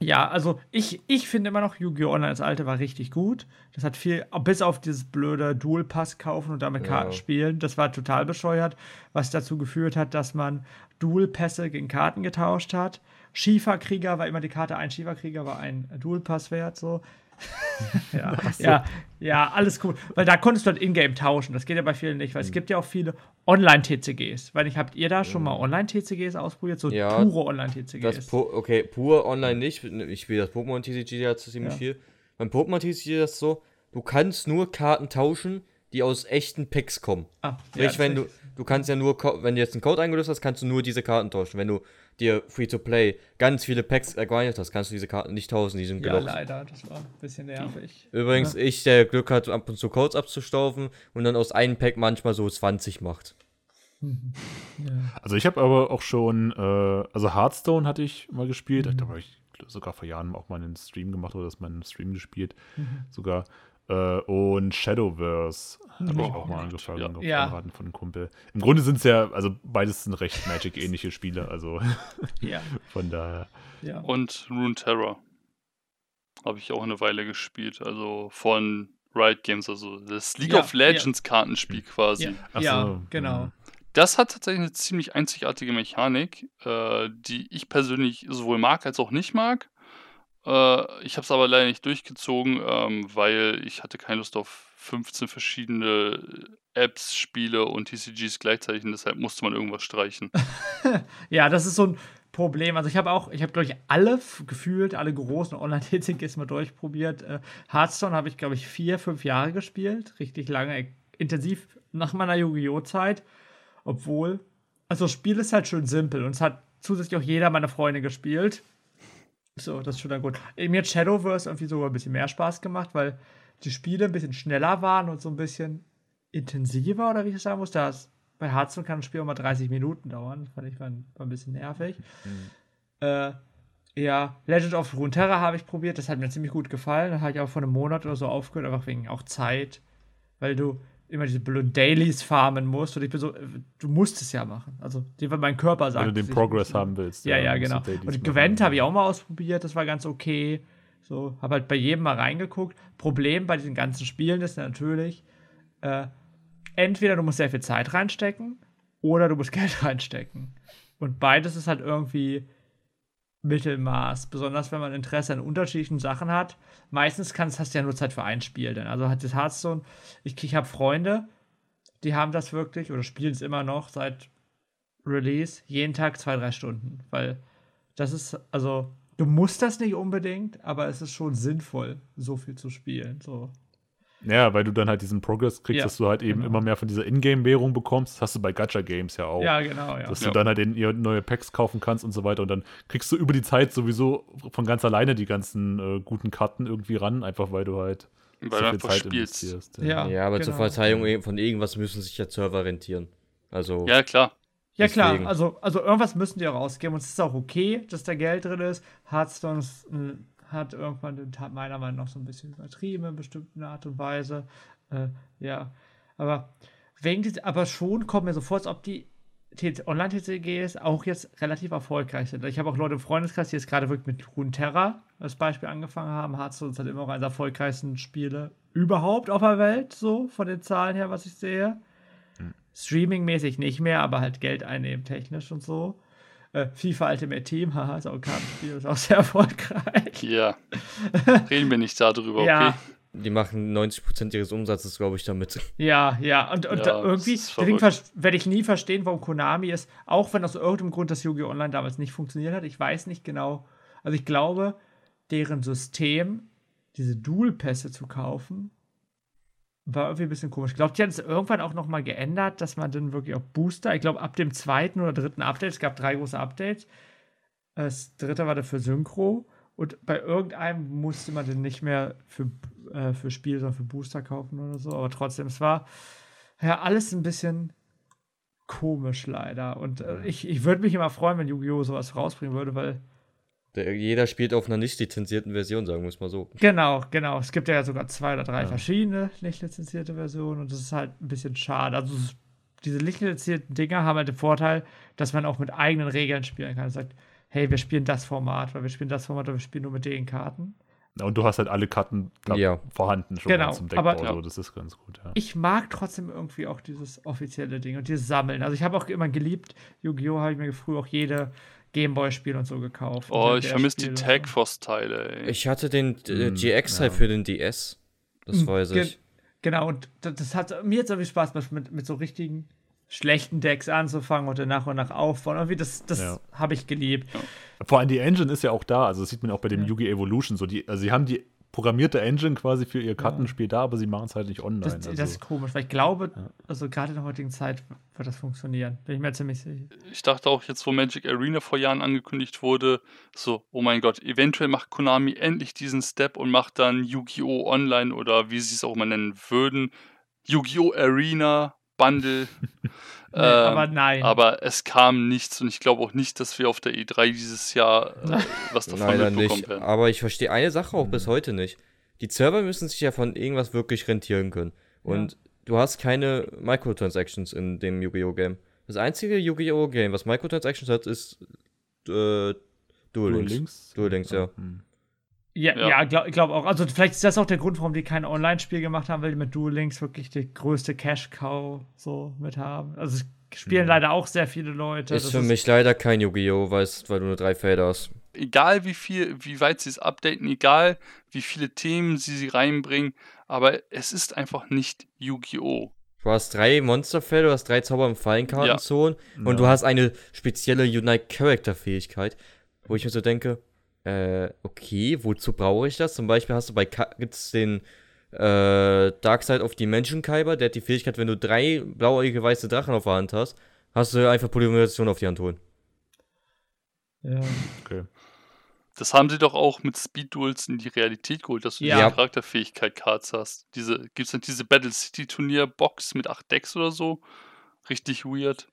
ja, also ich, ich finde immer noch Yu-Gi-Oh! Online das alte war richtig gut. Das hat viel, bis auf dieses blöde Dual Pass kaufen und damit Ja. Karten spielen. Das war total bescheuert, was dazu geführt hat, dass man Dual Pässe gegen Karten getauscht hat. Schieferkrieger war immer die Karte, ein Schieferkrieger war ein Dual Pass wert, so. ja, ja, ja, alles cool. Weil da konntest du halt Ingame tauschen. Das geht ja bei vielen nicht, weil es gibt ja auch viele Online-TCGs. Weil ich, habt ihr da schon mal Online-TCGs ausprobiert? So Ja, pure Online-TCGs. Okay, pur online nicht. Ich spiele das Pokémon TCG ja ziemlich Ja. viel. Beim Pokémon TCG ist das so, du kannst nur Karten tauschen, die aus echten Packs kommen. Ah, Sprich, wenn du, du kannst ja nur, wenn du jetzt einen Code eingelöst hast, kannst du nur diese Karten tauschen. Wenn du dir Free-to-Play ganz viele Packs ergrindet hast, kannst du diese Karten nicht tauschen, die sind Ja, leider, das war ein bisschen nervig. Übrigens, ich, der Glück hat, ab und zu Codes abzustaufen und dann aus einem Pack manchmal so 20 macht. Also ich habe aber auch schon, äh, also Hearthstone hatte ich mal gespielt, Mhm. da war ich sogar vor Jahren auch mal einen Stream gemacht oder das mal einen Stream gespielt, Mhm. sogar. Äh, und Shadowverse habe ich Oh, auch mal angefangen, ja. auf Ja. Anraten von einem Kumpel. Im Grunde sind es ja, also beides sind recht Magic-ähnliche Spiele, also Ja, von daher. ja. Und Rune Terror. Habe ich auch eine Weile gespielt. Also von Riot Games, also das League Ja, of Legends Kartenspiel quasi. Ja, Ach ja so, genau. mhm. Das hat tatsächlich eine ziemlich einzigartige Mechanik, äh, die ich persönlich sowohl mag als auch nicht mag. Äh, ich habe es aber leider nicht durchgezogen, ähm, weil ich hatte keine Lust auf 15 verschiedene Apps, Spiele und TCGs gleichzeitig und deshalb musste man irgendwas streichen. Ja, das ist so ein Problem. Also ich habe auch, ich habe glaube ich alle gefühlt, alle großen Online-TCGs mal durchprobiert. Äh, Hearthstone habe ich glaube ich vier, fünf Jahre gespielt, richtig lange, äh, intensiv nach meiner Yu-Gi-Oh! Zeit. Obwohl, also das Spiel ist halt schön simpel und es hat zusätzlich auch jeder meiner Freunde gespielt. So, das ist schon dann gut. Mir hat Shadowverse irgendwie sogar ein bisschen mehr Spaß gemacht, weil die Spiele ein bisschen schneller waren und so ein bisschen intensiver, oder wie ich sagen muss. Das, bei Hearthstone kann ein Spiel auch mal 30 Minuten dauern. Das fand ich war, war ein bisschen nervig. Äh, ja, Legend of Runeterra habe ich probiert. Das hat mir ziemlich gut gefallen. Da habe ich auch vor einem Monat oder so aufgehört, einfach wegen auch Zeit. Weil du immer diese blöden Dailies farmen musst. Und ich bin so, du musst es ja machen. Also, mein Körper sagt Wenn du den Progress haben willst. ja, ja, du genau. Und. Gwent habe ich auch mal ausprobiert, das war ganz okay. So, habe halt bei jedem mal reingeguckt. Problem bei diesen ganzen Spielen ist natürlich, äh, entweder du musst sehr viel Zeit reinstecken oder du musst Geld reinstecken. Und beides ist halt irgendwie Mittelmaß, besonders wenn man Interesse an unterschiedlichen Sachen hat. Meistens kannst, hast du ja nur Zeit für ein Spiel, denn also hat das Hearthstone, ich, ich habe Freunde, die haben das wirklich oder spielen es immer noch seit Release jeden Tag zwei, drei Stunden, weil das ist, also du musst das nicht unbedingt, aber es ist schon sinnvoll, so viel zu spielen. So. Ja, weil du dann halt diesen Progress kriegst, Ja, dass du halt eben genau. immer mehr von dieser Ingame-Währung bekommst. Das hast du bei Gacha-Games ja auch. Ja, genau, ja. Dass Ja. du dann halt in ihr neue Packs kaufen kannst und so weiter. Und dann kriegst du über die Zeit sowieso von ganz alleine die ganzen äh, guten Karten irgendwie ran, einfach weil du halt Weil so du einfach Zeit spielst. investierst. Ja. Ja, aber zur genau. Verteidigung e- von irgendwas müssen sich ja Server rentieren. Also, Ja, klar. Ja, klar, also, also irgendwas müssen die auch rausgeben und es ist auch okay, dass da Geld drin ist. Hearthstone ist, äh, hat irgendwann den Tat meiner Meinung nach so ein bisschen übertrieben in bestimmten Art und Weise. Äh, ja, aber wegen dies, aber schon kommt mir so vor, als ob die TC Online-TCGs auch jetzt relativ erfolgreich sind. Ich habe auch Leute im Freundeskreis, die jetzt gerade wirklich mit Runeterra als Beispiel angefangen haben. Hearthstone ist halt immer auch eines der erfolgreichsten Spiele überhaupt auf der Welt, so von den Zahlen her, was ich sehe. Streaming-mäßig nicht mehr, aber halt Geld einnehmen technisch und so. Äh, FIFA Ultimate Team, haha, ist auch ein Kartenspiel, ist auch sehr erfolgreich. Ja. Reden wir nicht darüber, okay? Ja, die machen 90% ihres Umsatzes, glaube ich, damit. ja, ja. Und, und Ja, irgendwie, werde ich nie verstehen, warum Konami ist, auch wenn aus irgendeinem Grund das Yu-Gi-Oh! Online damals nicht funktioniert hat. Ich weiß nicht genau. Also ich glaube, deren System, diese Dual-Pässe zu kaufen, war irgendwie ein bisschen komisch. Ich glaube, die haben es irgendwann auch noch mal geändert, dass man dann wirklich auch Booster, ich glaube, ab dem zweiten oder dritten Update, es gab drei große Updates. Das dritte war dafür Synchro. Und bei irgendeinem musste man den nicht mehr für, äh, für Spiele, sondern für Booster kaufen oder so. Aber trotzdem, es war ja alles ein bisschen komisch leider. Und äh, ich, ich würde mich immer freuen, wenn Yu-Gi-Oh! sowas rausbringen würde, weil Der, jeder spielt auf einer nicht lizenzierten Version, sagen wir es mal so. Genau, genau. Es gibt ja sogar zwei oder drei Ja. verschiedene nicht lizenzierte Versionen und das ist halt ein bisschen schade. Also es- diese nicht lizenzierten Dinger haben halt den Vorteil, dass man auch mit eigenen Regeln spielen kann. Es sagt, hey, wir spielen das Format, weil wir spielen das Format, weil wir spielen nur mit den Karten. Und du hast halt alle Karten da Ja. vorhanden schon Genau, zum Deckbau. aber- so, das ist ganz gut, ja. Ich mag trotzdem irgendwie auch dieses offizielle Ding und dieses Sammeln. Also ich habe auch immer geliebt, Yu-Gi-Oh! habe ich mir früher auch jede Gameboy-Spiel und so gekauft. Oh, ich vermisse die. Tag Force-Teile, ey. Ich hatte den äh, Mm, GX halt ja. für den DS. Das weiß Ge- ich. Genau, und das, das hat mir jetzt irgendwie Spaß gemacht, mit, mit so richtigen schlechten Decks anzufangen und dann nach und nach aufbauen. Irgendwie, das, das Ja. habe ich geliebt. Vor allem die Engine ist ja auch da, also das sieht man auch bei dem Ja. Yu-Gi Evolution so. Die, also sie haben die programmierte Engine quasi für ihr Kartenspiel da, aber sie machen es halt nicht online. Das, also, das ist komisch, weil ich glaube, Ja. also gerade in der heutigen Zeit wird das funktionieren. Bin ich mir ziemlich sicher. Ich dachte auch jetzt, wo Magic Arena vor Jahren angekündigt wurde, so, oh mein Gott, eventuell macht Konami endlich diesen Step und macht dann Yu-Gi-Oh! Online oder wie sie es auch mal nennen würden, Yu-Gi-Oh! Arena Bundle. Nee, aber Ähm, nein. Aber es kam nichts und ich glaube auch nicht, dass wir auf der E3 dieses Jahr äh, was davon Leider mitbekommen nicht. werden. Aber ich verstehe eine Sache auch bis heute nicht. Die Server müssen sich ja von irgendwas wirklich rentieren können. Und du hast keine Microtransactions in dem Yu-Gi-Oh! Game. Das einzige Yu-Gi-Oh! Game, was Microtransactions hat, ist äh, Duel Links. Duel Links, ja. Hm. Ja, Ja. ja, glaube glaub auch. Also vielleicht ist das auch der Grund, warum die kein Online-Spiel gemacht haben, weil die mit Duel Links wirklich die größte Cash-Cow so mit haben. Also es spielen leider auch sehr viele Leute. Ist Das für mich leider kein Yu-Gi-Oh! weil du nur drei Felder hast. egal wie viel, wie weit sie es updaten, egal wie viele Themen sie, sie reinbringen, aber es ist einfach nicht Yu-Gi-Oh! Du hast drei Monsterfelder, du hast drei Zauber- und Fallenkartenzonen und Ja. du hast eine spezielle Unite-Character-Fähigkeit, wo ich mir so denke, äh, okay, wozu brauche ich das? Zum Beispiel hast du bei Ka gibt's den äh, Dark Side of Dimension Kyber, der hat die Fähigkeit, wenn du drei blauäugige weiße Drachen auf der Hand hast, hast du einfach Polymerisation auf die Hand holen. ja. Okay. Das haben sie doch auch mit Speed Duels in die Realität geholt, dass du Ja. diese Charakterfähigkeit-Cards hast. Diese, gibt es dann diese Battle City Turnier-Box mit acht Decks oder so? Richtig weird.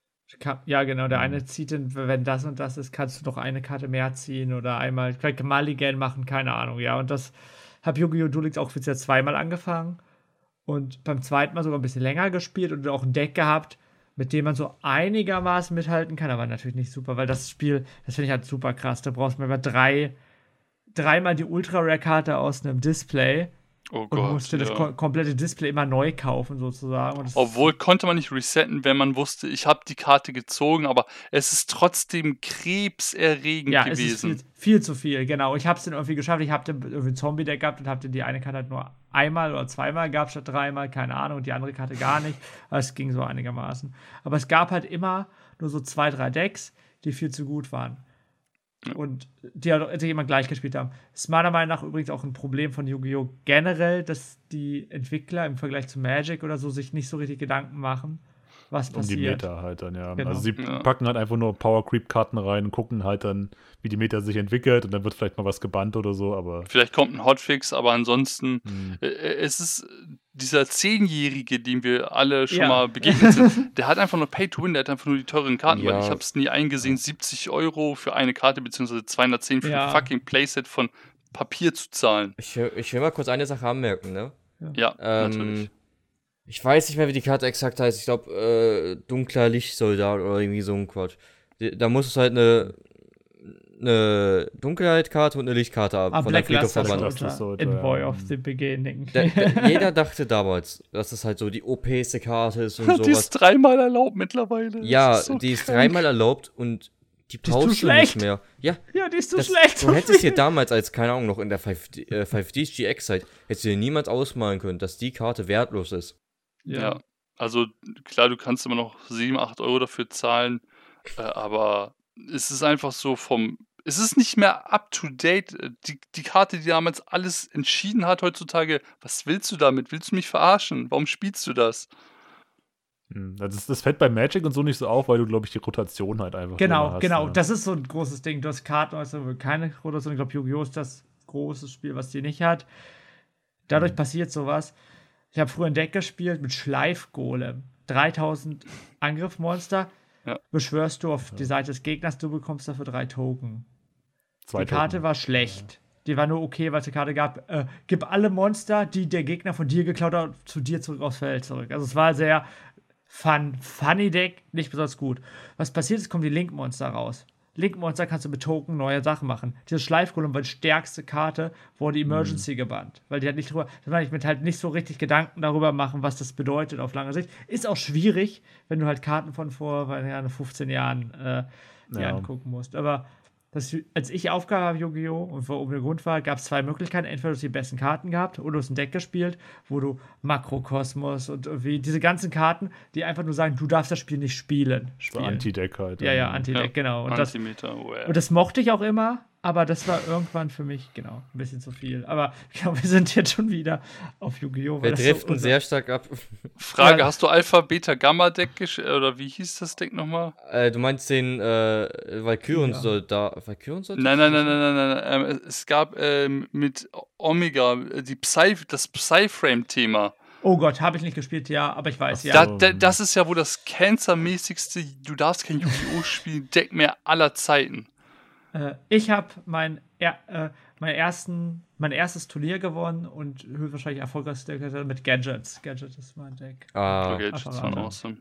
Ja, genau. Der Mhm. eine zieht, den, wenn das und das ist, kannst du noch eine Karte mehr ziehen oder einmal vielleicht Mulligan machen, keine Ahnung. Ja, und das habe Yu-Gi-Oh! Duel Links auch bisher zweimal angefangen und beim zweiten Mal sogar ein bisschen länger gespielt und auch ein Deck gehabt, mit dem man so einigermaßen mithalten kann, aber natürlich nicht super, weil das Spiel, das finde ich halt super krass. Da brauchst du mal drei, dreimal die Ultra-Rare-Karte aus einem Display Oh und Gott. musst dir das ja. ko komplette Display immer neu kaufen, sozusagen. Und das- Obwohl konnte man nicht resetten, wenn man wusste, ich habe die Karte gezogen, aber es ist trotzdem krebserregend Ja, es ist gewesen. viel, viel zu viel, genau. Ich habe es dann irgendwie geschafft. Ich habe dann irgendwie ein Zombie-Deck gehabt und habe die eine Karte halt nur einmal oder zweimal gehabt statt dreimal, keine Ahnung, und die andere Karte gar nicht. Aber es ging so einigermaßen. Aber es gab halt immer nur so zwei, drei Decks, die viel zu gut waren. Und die halt die immer gleich gespielt haben. Ist meiner Meinung nach übrigens auch ein Problem von Yu-Gi-Oh! generell, dass die Entwickler im Vergleich zu Magic oder so sich nicht so richtig Gedanken machen, was Um die passiert. Meta halt dann, ja. Genau. Also sie Ja. packen halt einfach nur Power Creep Karten rein und gucken halt dann, wie die Meta sich entwickelt und dann wird vielleicht mal was gebannt oder so, aber Vielleicht kommt ein Hotfix, aber ansonsten, hm, äh, äh, es ist äh, dieser Zehnjährige, dem wir alle schon Ja. mal begegnet sind, der hat einfach nur Pay to Win, der hat einfach nur die teuren Karten, weil Ja. ich habe es nie eingesehen, 70 Euro für eine Karte, beziehungsweise 210 für Ja. ein fucking Playset von Papier zu zahlen. Ich, will- ich will mal kurz eine Sache anmerken, ne? Ja, Ähm, natürlich. Ich weiß nicht mehr, wie die Karte exakt heißt. Ich glaube, äh, dunkler Lichtsoldat oder irgendwie so ein Quatsch. Da muss es halt eine, eine Dunkelheitkarte und eine Lichtkarte Ah, von der Black Das ist so, in. Boy of the Beginning. Da, da, jeder dachte damals, dass das halt so die OPste Karte ist und die ist sowas. dreimal erlaubt mittlerweile. Ja, ist so die ist krank. dreimal erlaubt und die zu brauchst du nicht mehr. Ja, Ja, die ist so das, schlecht. du hättest dir damals als, keine Ahnung, noch in der 5D, äh, 5Ds GX-Zeit, hättest du dir niemals ausmalen können, dass die Karte wertlos ist. Ja. Also klar, du kannst immer noch 7, 8 Euro dafür zahlen, äh, aber es ist einfach so vom. Es ist nicht mehr up to date. Äh, Die, die Karte, die damals alles entschieden hat heutzutage, was willst du damit? Willst du mich verarschen? Warum spielst du das? hm. Also das, das fällt bei Magic und so nicht so auf, weil du, glaube ich, die Rotation halt einfach Genau, hast, genau. ja. Das ist so ein großes Ding. Du hast Karten, also keine Rotation. Ich glaube, Yu-Gi-Oh! ist das große Spiel, was die nicht hat. Dadurch Mhm. passiert sowas. Ich habe früher ein Deck gespielt mit Schleifgolem. 3000 Angriffmonster. Ja. Beschwörst du auf die Seite des Gegners, du bekommst dafür drei Token. Zwei die Karte Token. war schlecht. Die war nur okay, weil es eine Karte gab. Äh, gib alle Monster, die der Gegner von dir geklaut hat, zu dir zurück aufs Feld zurück. Also es war sehr fun, funny Deck, nicht besonders gut. Was passiert ist, kommen die Link-Monster raus. Link-Monster kannst du mit Token neue Sachen machen. Dieses Schleifgolem war die stärkste Karte, wurde Emergency gebannt. Weil die halt nicht drüber, das meine ich mit halt nicht so richtig Gedanken darüber machen, was das bedeutet auf lange Sicht. Ist auch schwierig, wenn du halt Karten von vor weil, ja, 15 Jahren äh, dir Ja. angucken musst. Aber das, als ich Aufgabe habe, Yu-Gi-Oh! und oben der Grund war, gab es zwei Möglichkeiten. Entweder du hast die besten Karten gehabt oder du hast ein Deck gespielt, wo du Makrokosmos und irgendwie diese ganzen Karten, die einfach nur sagen, du darfst das Spiel nicht spielen. So spielen. Anti-Deck halt. ja, ja, Anti-Deck, Ja, genau. Und das, und das mochte ich auch immer, aber das war irgendwann für mich, genau, ein bisschen zu viel. Aber ich glaube, wir sind jetzt schon wieder auf Yu-Gi-Oh! Wir so driften unser- sehr stark ab. Frage: Ja. Hast du Alpha, Beta, Gamma Deck gesch- oder wie hieß das Deck nochmal? Äh, du meinst den äh, Valkyren-Soldat. Valkyren-Soldat? Nein, nein, nein, nein, nein, nein. Ähm, es gab ähm, mit Omega äh, die Psy, das Psy-Frame-Thema. Oh Gott, habe ich nicht gespielt, ja, aber ich weiß, ja. Da, da, das ist ja wohl das cancermäßigste, du darfst kein Yu-Gi-Oh! spielen, Deck mehr aller Zeiten. Äh, ich habe mein, er, äh, mein, ersten, mein erstes Turnier gewonnen und höchstwahrscheinlich erfolgreichstes Deck mit Gadgets. Gadget ist mein Deck. Ah, Okay, das war Apparate. awesome.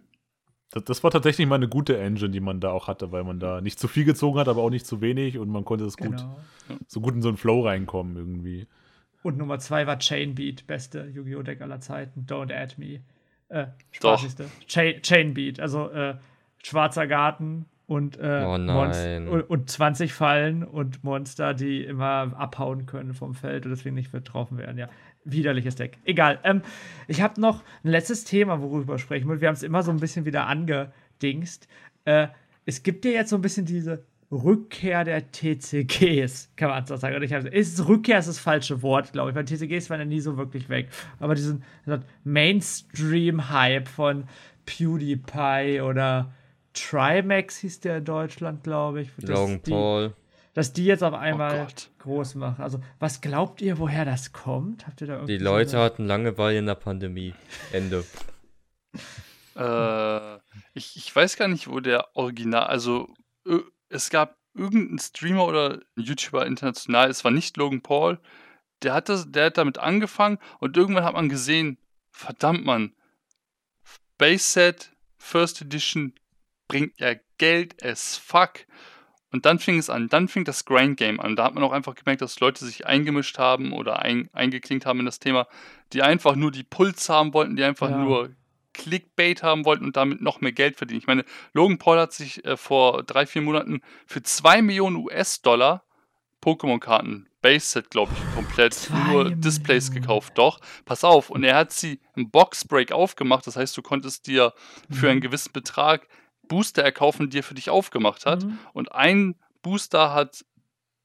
Das, das war tatsächlich mal eine gute Engine, die man da auch hatte, weil man da nicht zu viel gezogen hat, aber auch nicht zu wenig und man konnte es gut, Genau. so gut in so einen Flow reinkommen irgendwie. Und Nummer zwei war Chainbeat, beste Yu-Gi-Oh! Deck aller Zeiten. Don't add me. Äh, Doch. spaßigste. Chain, Chainbeat, also äh, schwarzer Garten und, äh, Oh und, und 20 Fallen und Monster, die immer abhauen können vom Feld und deswegen nicht getroffen werden. Ja, widerliches Deck. Egal. Ähm, ich habe noch ein letztes Thema, worüber wir sprechen wollen. Wir haben es immer so ein bisschen wieder angedingst. Äh, es gibt ja jetzt so ein bisschen diese Rückkehr der TCGs, kann man so sagen. Und ich hab, ist, Rückkehr ist das falsche Wort, glaube ich, weil TCGs waren ja nie so wirklich weg. Aber diesen Mainstream-Hype von PewDiePie oder Trimax hieß der in Deutschland, glaube ich. Logan die- Paul. Dass die jetzt auf einmal Gott. groß machen. Also, was glaubt ihr, woher das kommt? Habt ihr da irgendwie Die so Leute eine- hatten Langeweile in der Pandemie. Ende. Äh, ich, ich weiß gar nicht, wo der Original, also es gab irgendeinen Streamer oder YouTuber international, es war nicht Logan Paul, der hat, das, der hat damit angefangen und irgendwann hat man gesehen, verdammt man, Base Set First Edition bringt ja Geld as fuck. Und dann fing es an, dann fing das Grind Game an. Da hat man auch einfach gemerkt, dass Leute sich eingemischt haben oder ein, eingeklinkt haben in das Thema, die einfach nur die Puls haben wollten, die einfach Ja. nur Clickbait haben wollten und damit noch mehr Geld verdienen. Ich meine, Logan Paul hat sich äh, vor drei, vier Monaten für 2 Millionen US-Dollar Pokémon-Karten, Base-Set, glaube ich, komplett Zwei nur Displays Millionen. gekauft. Doch, pass auf. Und er hat sie im Box-Break aufgemacht. Das heißt, du konntest dir für Mhm. einen gewissen Betrag Booster erkaufen, die er für dich aufgemacht hat. Mhm. Und ein Booster hat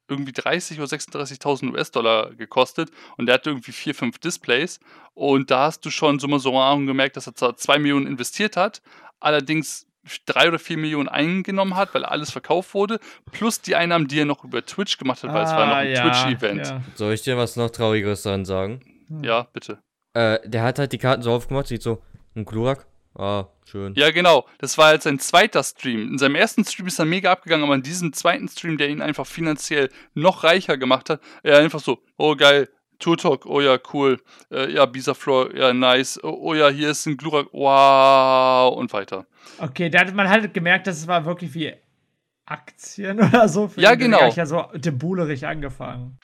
irgendwie 30 oder 36.000 US-Dollar gekostet und der hatte irgendwie vier, fünf Displays. Und da hast du schon summa summarum gemerkt, dass er zwar 2 Millionen investiert hat, allerdings drei oder vier Millionen eingenommen hat, weil alles verkauft wurde, plus die Einnahmen, die er noch über Twitch gemacht hat, weil es war noch Ah, ein ja, Twitch-Event. ja. Soll ich dir was noch Traurigeres daran sagen? Ja. bitte. Äh, der hat halt die Karten so aufgemacht, sieht so, ein Glurak. Ah, schön. Ja, genau. Das war jetzt sein zweiter Stream. In seinem ersten Stream ist er mega abgegangen, aber in diesem zweiten Stream, der ihn einfach finanziell noch reicher gemacht hat, er einfach so, oh geil, Tour Talk, oh ja, cool. Äh, ja, Bisaflor, ja, nice. Oh, oh ja, hier ist ein Glurak, wow, und weiter. Okay, da hat man halt gemerkt, dass es war wirklich wie Aktien oder so. Für Ja, genau. hat ja so debulerig angefangen.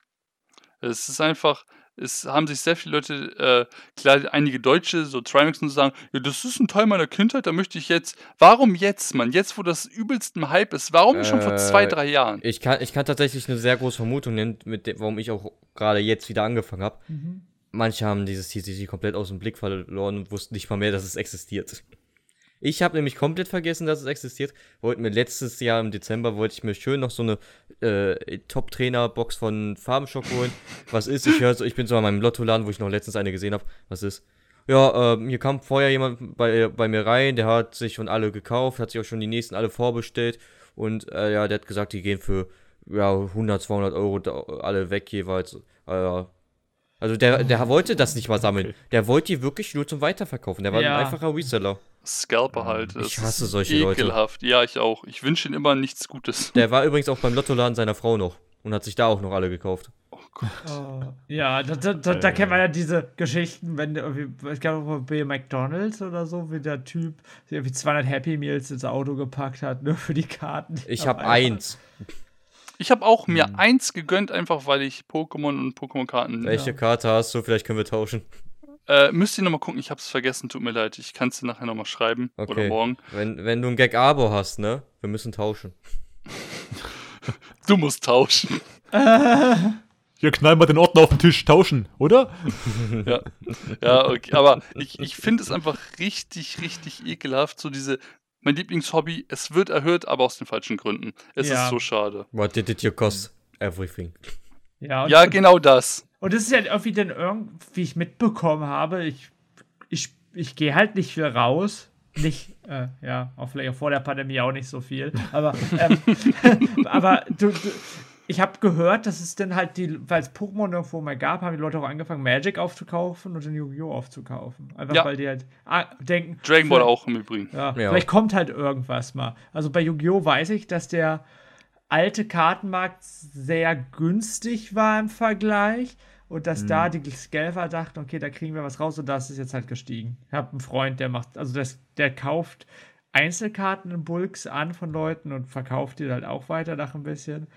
Es ist einfach, es haben sich sehr viele Leute, äh, klar, einige Deutsche, so Trimax und so sagen, ja, das ist ein Teil meiner Kindheit, da möchte ich jetzt, warum jetzt, Mann? Jetzt, wo das übelst im Hype ist, warum nicht schon vor Äh, zwei, drei Jahren? Ich kann, ich kann tatsächlich eine sehr große Vermutung nennen, mit dem, warum ich auch gerade jetzt wieder angefangen habe. Mhm. Manche haben dieses TCG komplett aus dem Blick verloren und wussten nicht mal mehr, dass es existiert. Ich habe nämlich komplett vergessen, dass es existiert. Wollte mir letztes Jahr im Dezember wollte ich mir schön noch so eine äh, Top-Trainer-Box von Farbenschock holen. Was ist? Ich höre so, ich bin so an meinem Lottoladen, wo ich noch letztens eine gesehen habe. Was ist? Ja, ähm, hier kam vorher jemand bei, bei mir rein, der hat sich schon alle gekauft, hat sich auch schon die nächsten alle vorbestellt und äh, ja, der hat gesagt, die gehen für ja, 100, 200 Euro alle weg jeweils. Äh. Also der, der wollte das nicht mal sammeln. Der wollte die wirklich nur zum Weiterverkaufen. Der war Ja. ein einfacher Reseller. Scalper halt. Das ich hasse solche Leute. ekelhaft. Ja, ich auch. Ich wünsche ihnen immer nichts Gutes. Der war übrigens auch beim Lottoladen seiner Frau noch und hat sich da auch noch alle gekauft. Oh Gott. Oh, ja, da, da, da, da kennt man ja diese Geschichten, wenn irgendwie, ich glaube bei McDonalds oder so, wie der Typ irgendwie 200 Happy Meals ins Auto gepackt hat, nur für die Karten. Ich Auf habe eins. Ich habe auch mir Hm. eins gegönnt, einfach weil ich Pokémon und Pokémon-Karten. Welche Karte hast du? Vielleicht können wir tauschen. Äh, müsst ihr nochmal gucken, ich hab's vergessen, tut mir leid. Ich kann es dir nachher nochmal schreiben. Oder Okay. morgen. Wenn, wenn du ein Gag-Abo hast, ne? Wir müssen tauschen. Du musst tauschen. Hier knallen wir den Ordner auf den Tisch, tauschen, oder? ja. ja, okay. Aber ich, ich finde es einfach richtig, richtig ekelhaft. So diese, mein Lieblingshobby, es wird erhöht, aber aus den falschen Gründen. Es Ja. ist so schade. What did it you cost? Everything. Ja, Ja, genau das. und das ist ja irgendwie dann irgendwie, wie ich mitbekommen habe, ich, ich, ich gehe halt nicht viel raus. Nicht, äh, ja, auch vielleicht auch vor der Pandemie auch nicht so viel. Aber, ähm, aber du, du, ich habe gehört, dass es dann halt die, weil es Pokémon irgendwo mal gab, haben die Leute auch angefangen, Magic aufzukaufen und dann Yu-Gi-Oh! aufzukaufen. Einfach Ja. weil die halt ah, denken. Dragon Ball auch im Übrigen. Ja, Ja. vielleicht kommt halt irgendwas mal. Also bei Yu-Gi-Oh! weiß ich, dass der alte Kartenmarkt sehr günstig war im Vergleich und dass da die Scalper dachten, okay, da kriegen wir was raus und das ist jetzt halt gestiegen. Ich habe einen Freund, der macht, also das, der kauft Einzelkarten in Bulks an von Leuten und verkauft die halt auch weiter nach ein bisschen.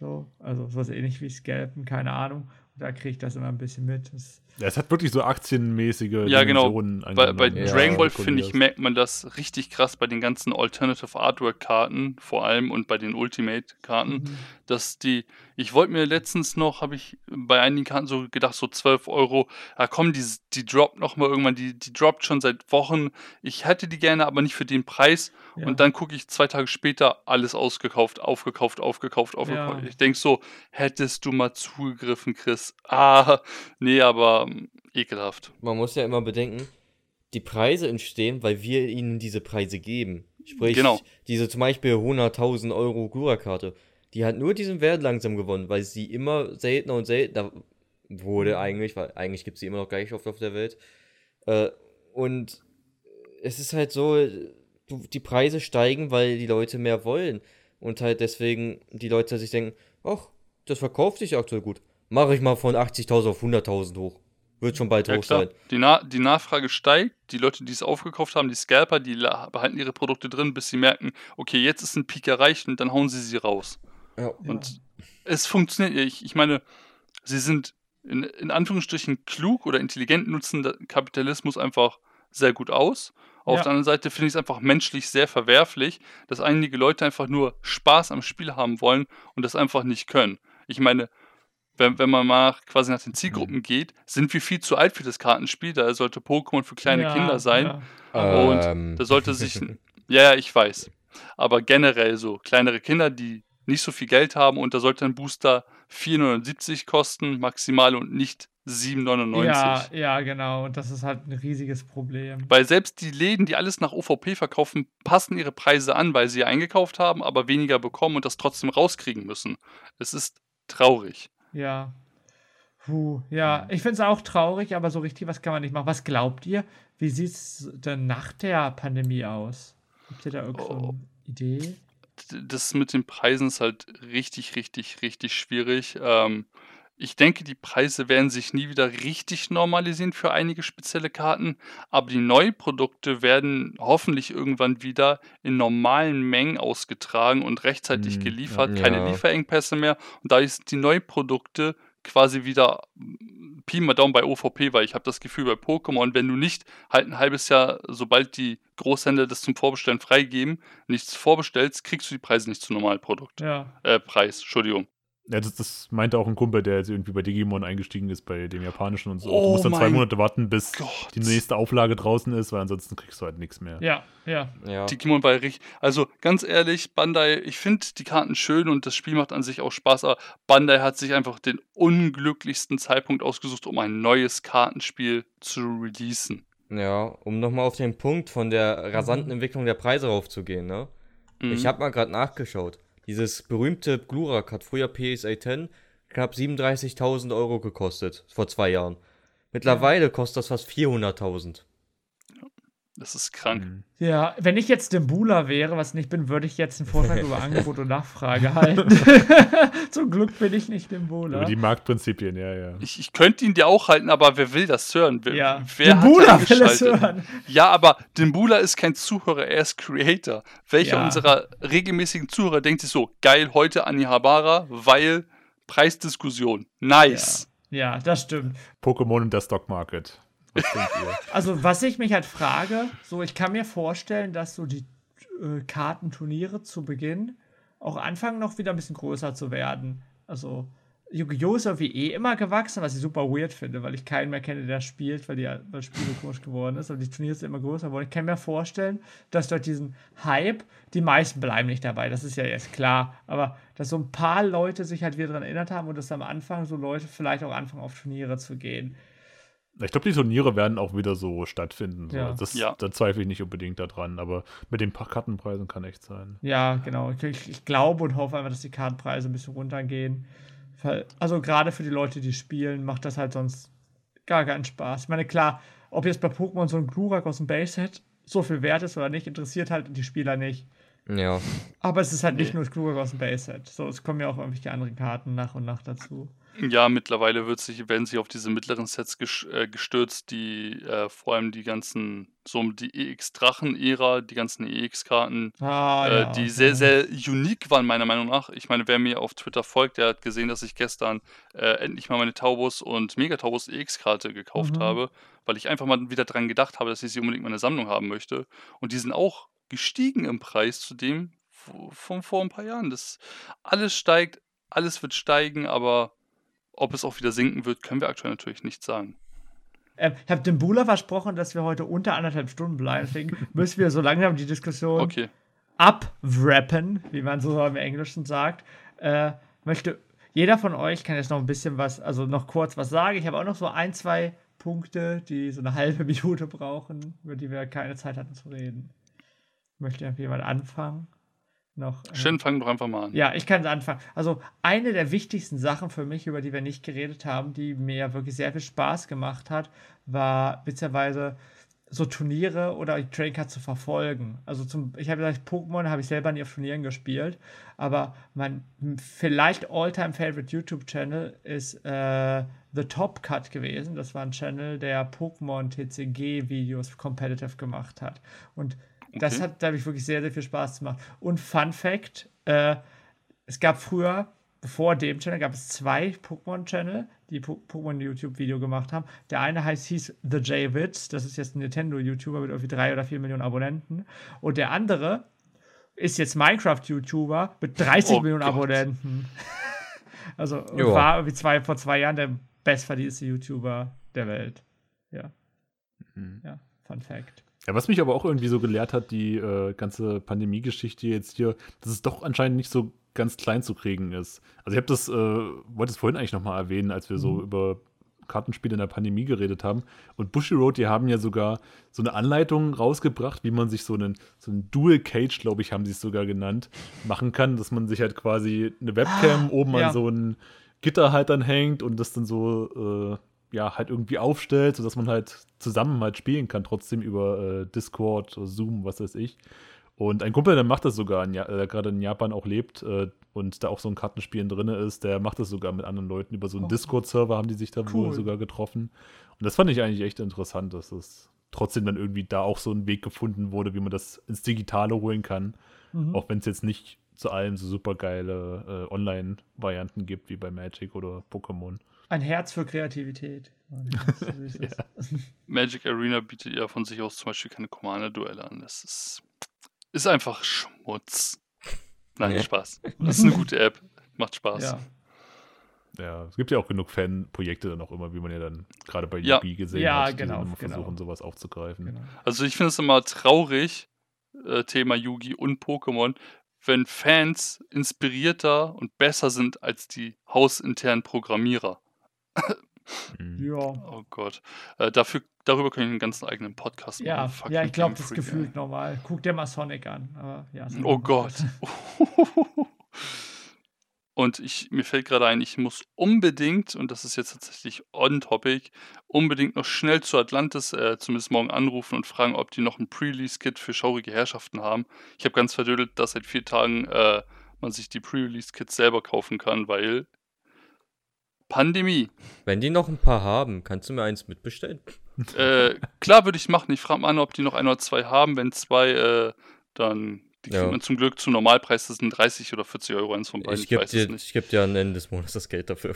So, also sowas ähnlich wie Scalpen, keine Ahnung. Und da kriege ich das immer ein bisschen mit. Das, Ja, es hat wirklich so aktienmäßige Ja, genau. Bei, bei. Ja. Dragon Ball, finde ich, merkt man das richtig krass bei den ganzen Alternative Artwork-Karten, vor allem und bei den Ultimate-Karten, dass die, ich wollte mir letztens noch, habe ich bei einigen Karten so gedacht, so 12 Euro, ja komm, die, die droppt nochmal irgendwann, die, die droppt schon seit Wochen, ich hätte die gerne, aber nicht für den Preis Ja. und dann gucke ich zwei Tage später, alles ausgekauft, aufgekauft, aufgekauft, aufgekauft. Ja. Ich denke so, hättest du mal zugegriffen, Chris. Ah, nee, aber ähm, ekelhaft. Man muss ja immer bedenken, die Preise entstehen, weil wir ihnen diese Preise geben. Sprich, Genau. diese zum Beispiel 100.000 Euro Gura-Karte, die hat nur diesen Wert langsam gewonnen, weil sie immer seltener und seltener wurde eigentlich, weil eigentlich gibt es sie immer noch gleich oft auf der Welt. Äh, und es ist halt so, die Preise steigen, weil die Leute mehr wollen. Und halt deswegen die Leute sich denken, ach, das verkauft sich aktuell gut. Mache ich mal von 80.000 auf 100.000 hoch. Wird schon bald Ja, hoch klar. sein. Die, Na die Nachfrage steigt. Die Leute, die es aufgekauft haben, die Scalper, die behalten ihre Produkte drin, bis sie merken, okay, jetzt ist ein Peak erreicht und dann hauen sie sie raus. Ja. Und es funktioniert. Ich, ich meine, sie sind in, in Anführungsstrichen klug oder intelligent, nutzen Kapitalismus einfach sehr gut aus. Auf Ja. der anderen Seite finde ich es einfach menschlich sehr verwerflich, dass einige Leute einfach nur Spaß am Spiel haben wollen und das einfach nicht können. Ich meine, wenn, wenn man mal nach, quasi nach den Zielgruppen geht, sind wir viel zu alt für das Kartenspiel. Da sollte Pokémon für kleine Ja, Kinder sein. ja. Und Ähm, Da sollte sich. ja, ja, ich weiß. Aber generell so kleinere Kinder, die nicht so viel Geld haben und da sollte ein Booster 4,79 kosten, maximal und nicht 7,99. Ja, ja, genau. Und das ist halt ein riesiges Problem. Weil selbst die Läden, die alles nach OVP verkaufen, passen ihre Preise an, weil sie eingekauft haben, aber weniger bekommen und das trotzdem rauskriegen müssen. Es ist traurig. Ja. Puh, ja, ich finde es auch traurig, aber so richtig was kann man nicht machen. Was glaubt ihr? Wie sieht es denn nach der Pandemie aus? Habt ihr da irgendeine Oh. Idee? Das mit den Preisen ist halt richtig, richtig, richtig schwierig. Ähm, ich denke, die Preise werden sich nie wieder richtig normalisieren für einige spezielle Karten, aber die Neuprodukte werden hoffentlich irgendwann wieder in normalen Mengen ausgetragen und rechtzeitig Hm, geliefert, ja. keine. Lieferengpässe mehr. Und da sind die Neuprodukte quasi wieder mm, Pi mal Daumen bei OVP, weil ich habe das Gefühl bei Pokémon, wenn du nicht halt ein halbes Jahr, sobald die Großhändler das zum Vorbestellen freigeben, nichts vorbestellst, kriegst du die Preise nicht zum Normalprodukt. Ja. Äh, Preis, Entschuldigung. Ja, das, das meinte auch ein Kumpel, der jetzt irgendwie bei Digimon eingestiegen ist, bei dem japanischen und so. Oh du musst dann zwei Monate warten, bis Gott. die nächste Auflage draußen ist, weil ansonsten kriegst du halt nichts mehr. Ja, ja. ja. Digimon war richtig. Also ganz ehrlich, Bandai, ich finde die Karten schön und das Spiel macht an sich auch Spaß, aber Bandai hat sich einfach den unglücklichsten Zeitpunkt ausgesucht, um ein neues Kartenspiel zu releasen. Ja, um nochmal auf den Punkt von der rasanten Entwicklung der Preise raufzugehen, ne? Mhm. Ich habe mal gerade nachgeschaut. Dieses berühmte Glurak hat früher PSA 10 knapp 37.000 Euro gekostet, vor zwei Jahren. Mittlerweile kostet das fast 400.000. Das ist krank. Mhm. Ja, wenn ich jetzt der Buhler wäre, was nicht bin, würde ich jetzt einen Vortrag über Angebot und Nachfrage halten. Zum Glück bin ich nicht dem Über die Marktprinzipien, ja, ja. Ich, ich könnte ihn dir auch halten, aber wer will das hören? Wer, Ja, wer Buhler will eingeschaltet? hören. Ja, aber Dimbula ist kein Zuhörer, er ist Creator. Welcher Ja. unserer regelmäßigen Zuhörer denkt sich so, geil, heute Anihabara, weil Preisdiskussion. Nice. Ja, das stimmt. Pokémon und der Stock Market. Also, was ich mich halt frage, so, ich kann mir vorstellen, dass so die äh, Kartenturniere zu Beginn auch anfangen, noch wieder ein bisschen größer zu werden. Also, Yu-Gi-Oh! ist irgendwie eh immer gewachsen, was ich super weird finde, weil ich keinen mehr kenne, der spielt, weil, die, weil das Spiel so komisch geworden ist. Und die Turniere sind immer größer geworden. Ich kann mir vorstellen, dass durch diesen Hype, die meisten bleiben nicht dabei, das ist ja jetzt klar, aber dass so ein paar Leute sich halt wieder daran erinnert haben und dass am Anfang so Leute vielleicht auch anfangen, auf Turniere zu gehen Ich glaube, die Turniere werden auch wieder so stattfinden. So. Ja. Das, Ja. Da zweifle ich nicht unbedingt daran, aber mit den Pa- Kartenpreisen kann echt sein. Ja, genau. Ich, ich, ich glaube und hoffe einfach, dass die Kartenpreise ein bisschen runtergehen. Also gerade für die Leute, die spielen, macht das halt sonst gar keinen Spaß. Ich meine, klar, ob jetzt bei Pokémon so ein Glurak aus dem Base-Set so viel wert ist oder nicht, interessiert halt die Spieler nicht. Ja. Aber es ist halt nicht Nee. nur das Glurak aus dem Base-Set. So, es kommen ja auch irgendwelche anderen Karten nach und nach dazu. Ja, mittlerweile wird sich, werden sie auf diese mittleren Sets äh, gestürzt, die äh, vor allem die ganzen, so um die EX-Drachen-Ära, die ganzen EX-Karten, Ah, äh, ja, die sehr, ja. sehr unique waren, meiner Meinung nach. Ich meine, wer mir auf Twitter folgt, der hat gesehen, dass ich gestern äh, endlich mal meine Taubus und Megataubus EX-Karte gekauft Mhm. habe, weil ich einfach mal wieder dran gedacht habe, dass ich sie unbedingt in meiner Sammlung haben möchte. Und die sind auch gestiegen im Preis zu dem von vor ein paar Jahren. Das alles steigt, alles wird steigen, aber ob es auch wieder sinken wird, können wir aktuell natürlich nicht sagen. Ähm, ich habe dem Bula versprochen, dass wir heute unter anderthalb Stunden bleiben. Deswegen müssen wir so langsam die Diskussion Okay. abwrappen, wie man so im Englischen sagt. Äh, möchte jeder von euch kann jetzt noch ein bisschen was, also noch kurz was sagen. Ich habe auch noch so ein, zwei Punkte, die so eine halbe Minute brauchen, über die wir keine Zeit hatten zu reden. Möchte jemand anfangen? Noch, äh, Shin, fang doch einfach mal an. ja, ich kann anfangen. Also eine der wichtigsten Sachen für mich, über die wir nicht geredet haben, die mir wirklich sehr viel Spaß gemacht hat, war beziehungsweise so Turniere oder Trading Cards zu verfolgen. Also zum, ich habe gesagt, Pokémon habe ich selber nie auf Turnieren gespielt, aber mein vielleicht All-Time Favorite YouTube-Channel ist äh, The Top Cut gewesen. Das war ein Channel, der Pokémon TCG-Videos competitive gemacht hat. Und das Okay. hat, da habe ich wirklich sehr, sehr viel Spaß gemacht. Und Fun Fact: äh, Es gab früher, bevor dem Channel, gab es zwei Pokémon-Channel, die Po- Pokémon YouTube-Video gemacht haben. Der eine heißt, hieß The J Witz, das ist jetzt ein Nintendo-YouTuber mit irgendwie drei oder vier Millionen Abonnenten. Und der andere ist jetzt Minecraft-YouTuber mit 30 Oh Millionen Gott. Abonnenten. also Ja. war irgendwie zwei, vor zwei Jahren der bestverdienste YouTuber der Welt. Ja. Mhm. Ja, Fun Fact. Ja, was mich aber auch irgendwie so gelehrt hat, die äh, ganze Pandemie-Geschichte jetzt hier, dass es doch anscheinend nicht so ganz klein zu kriegen ist. Also ich habe das, äh, wollte es vorhin eigentlich nochmal erwähnen, als wir so Mhm. über Kartenspiele in der Pandemie geredet haben. Und Bushiroad, die haben ja sogar so eine Anleitung rausgebracht, wie man sich so einen, so einen Dual Cage, glaube ich, haben sie es sogar genannt, machen kann, dass man sich halt quasi eine Webcam oben ja. an so ein Gitter halt dann hängt und das dann so, äh, ja, halt irgendwie aufstellt, sodass man halt zusammen halt spielen kann, trotzdem über äh, Discord, Zoom, was weiß ich. Und ein Kumpel, der macht das sogar, in Ja- der gerade in Japan auch lebt äh, und da auch so ein Kartenspielen drin ist, der macht das sogar mit anderen Leuten. Über so einen Oh. Discord-Server haben die sich da wohl Cool. sogar getroffen. Und das fand ich eigentlich echt interessant, dass es trotzdem dann irgendwie da auch so ein Weg gefunden wurde, wie man das ins Digitale holen kann. Mhm. Auch wenn es jetzt nicht zu allem so super geile äh, Online-Varianten gibt, wie bei Magic oder Pokémon. Ein Herz für Kreativität. So es. Magic Arena bietet ja von sich aus zum Beispiel keine Commander-Duelle an. Das ist, ist einfach Schmutz. Nein, Ja. Spaß. Das ist eine gute App. Macht Spaß. Ja. Ja, es gibt ja auch genug Fanprojekte dann auch immer, wie man ja dann gerade bei Ja. Gesehen Ja, hat, die genau, dann immer genau. versuchen, sowas aufzugreifen. Genau. Also ich finde es immer traurig, äh, Thema Yugi und Pokémon, wenn Fans inspirierter und besser sind als die hausinternen Programmierer. Mhm. Ja. Oh Gott. Äh, dafür, darüber können wir einen ganzen eigenen Podcast Ja, machen. Ja, ich glaube, das gefühlt normal. Guck dir mal Sonic an. Aber, ja, Sonic Oh Gott. Und ich, mir fällt gerade ein, ich muss unbedingt, und das ist jetzt tatsächlich on-topic, unbedingt noch schnell zu Atlantis, äh, zumindest morgen anrufen und fragen, ob die noch ein Pre-Release-Kit für schaurige Herrschaften haben. Ich habe ganz verdödelt, dass seit vier Tagen äh, man sich die Pre-Release-Kits selber kaufen kann, weil Pandemie. Wenn die noch ein paar haben, kannst du mir eins mitbestellen? äh, klar würde ich machen. Ich frage mal an, ob die noch ein oder zwei haben. Wenn zwei, äh, dann die kriegt Ja. man zum Glück zum Normalpreis. Das sind 30 oder 40 Euro eins von beiden. Ich Ich, gebe dir, ich geb dir am Ende des Monats das Geld dafür.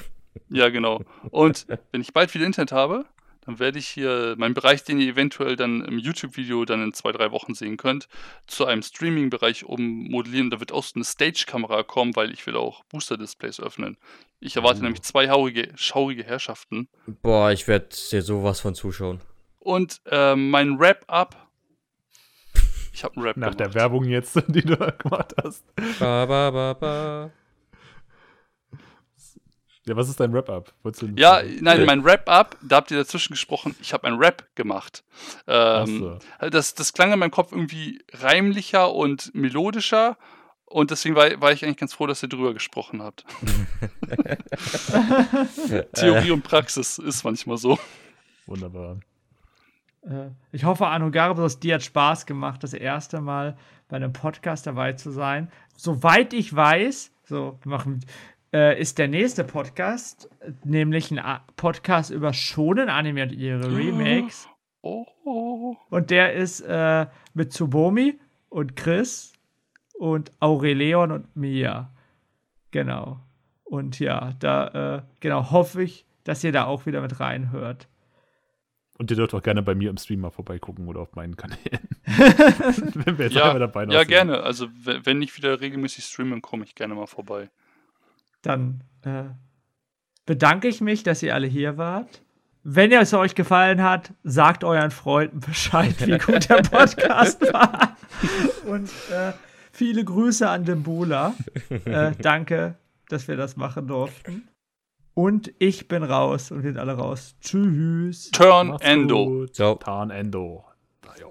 Ja, genau. Und wenn ich bald wieder Internet habe, dann werde ich hier meinen Bereich, den ihr eventuell dann im YouTube-Video dann in zwei, drei Wochen sehen könnt, zu einem Streaming-Bereich ummodellieren. Da wird auch so eine Stage-Kamera kommen, weil ich will auch Booster-Displays öffnen. Ich erwarte Oh. nämlich zwei haurige, schaurige Herrschaften. Boah, ich werde dir sowas von zuschauen. Und ähm, mein Wrap-Up. Ich habe einen Rap Nach der gemacht. Werbung jetzt, die du gemacht hast. Ba, ba, ba, ba. Ja, was ist dein Wrap-Up? Ja, nein, mein Wrap-Up, da habt ihr dazwischen gesprochen, ich habe ein Rap gemacht. Ähm, so. das, das klang in meinem Kopf irgendwie reimlicher und melodischer und deswegen war, war ich eigentlich ganz froh, dass ihr drüber gesprochen habt. Theorie und Praxis ist manchmal so. Wunderbar. Äh, ich hoffe, Anu Garbus, dir hat Spaß gemacht, das erste Mal bei einem Podcast dabei zu sein. Soweit ich weiß, so machen, äh, ist der nächste Podcast, nämlich ein A Podcast über schonen Anime und ihre Remakes. Oh. Und der ist äh, mit Tsubomi und Chris und Aureleon und Mia. Genau. Und ja, da äh, genau hoffe ich, dass ihr da auch wieder mit reinhört. Und ihr dürft auch gerne bei mir im Stream mal vorbeigucken oder auf meinen Kanälen. wenn wir jetzt ja, dabei Ja, gerne. Also, wenn ich wieder regelmäßig streame, komme ich gerne mal vorbei. Dann äh, bedanke ich mich, dass ihr alle hier wart. Wenn es euch gefallen hat, sagt euren Freunden Bescheid, wie gut der Podcast war. Und äh, viele Grüße an Dembula. Äh, danke, dass wir das machen durften. Und ich bin raus und wir sind alle raus. Tschüss. Turn Endo. Ciao. Turn Endo. Ja.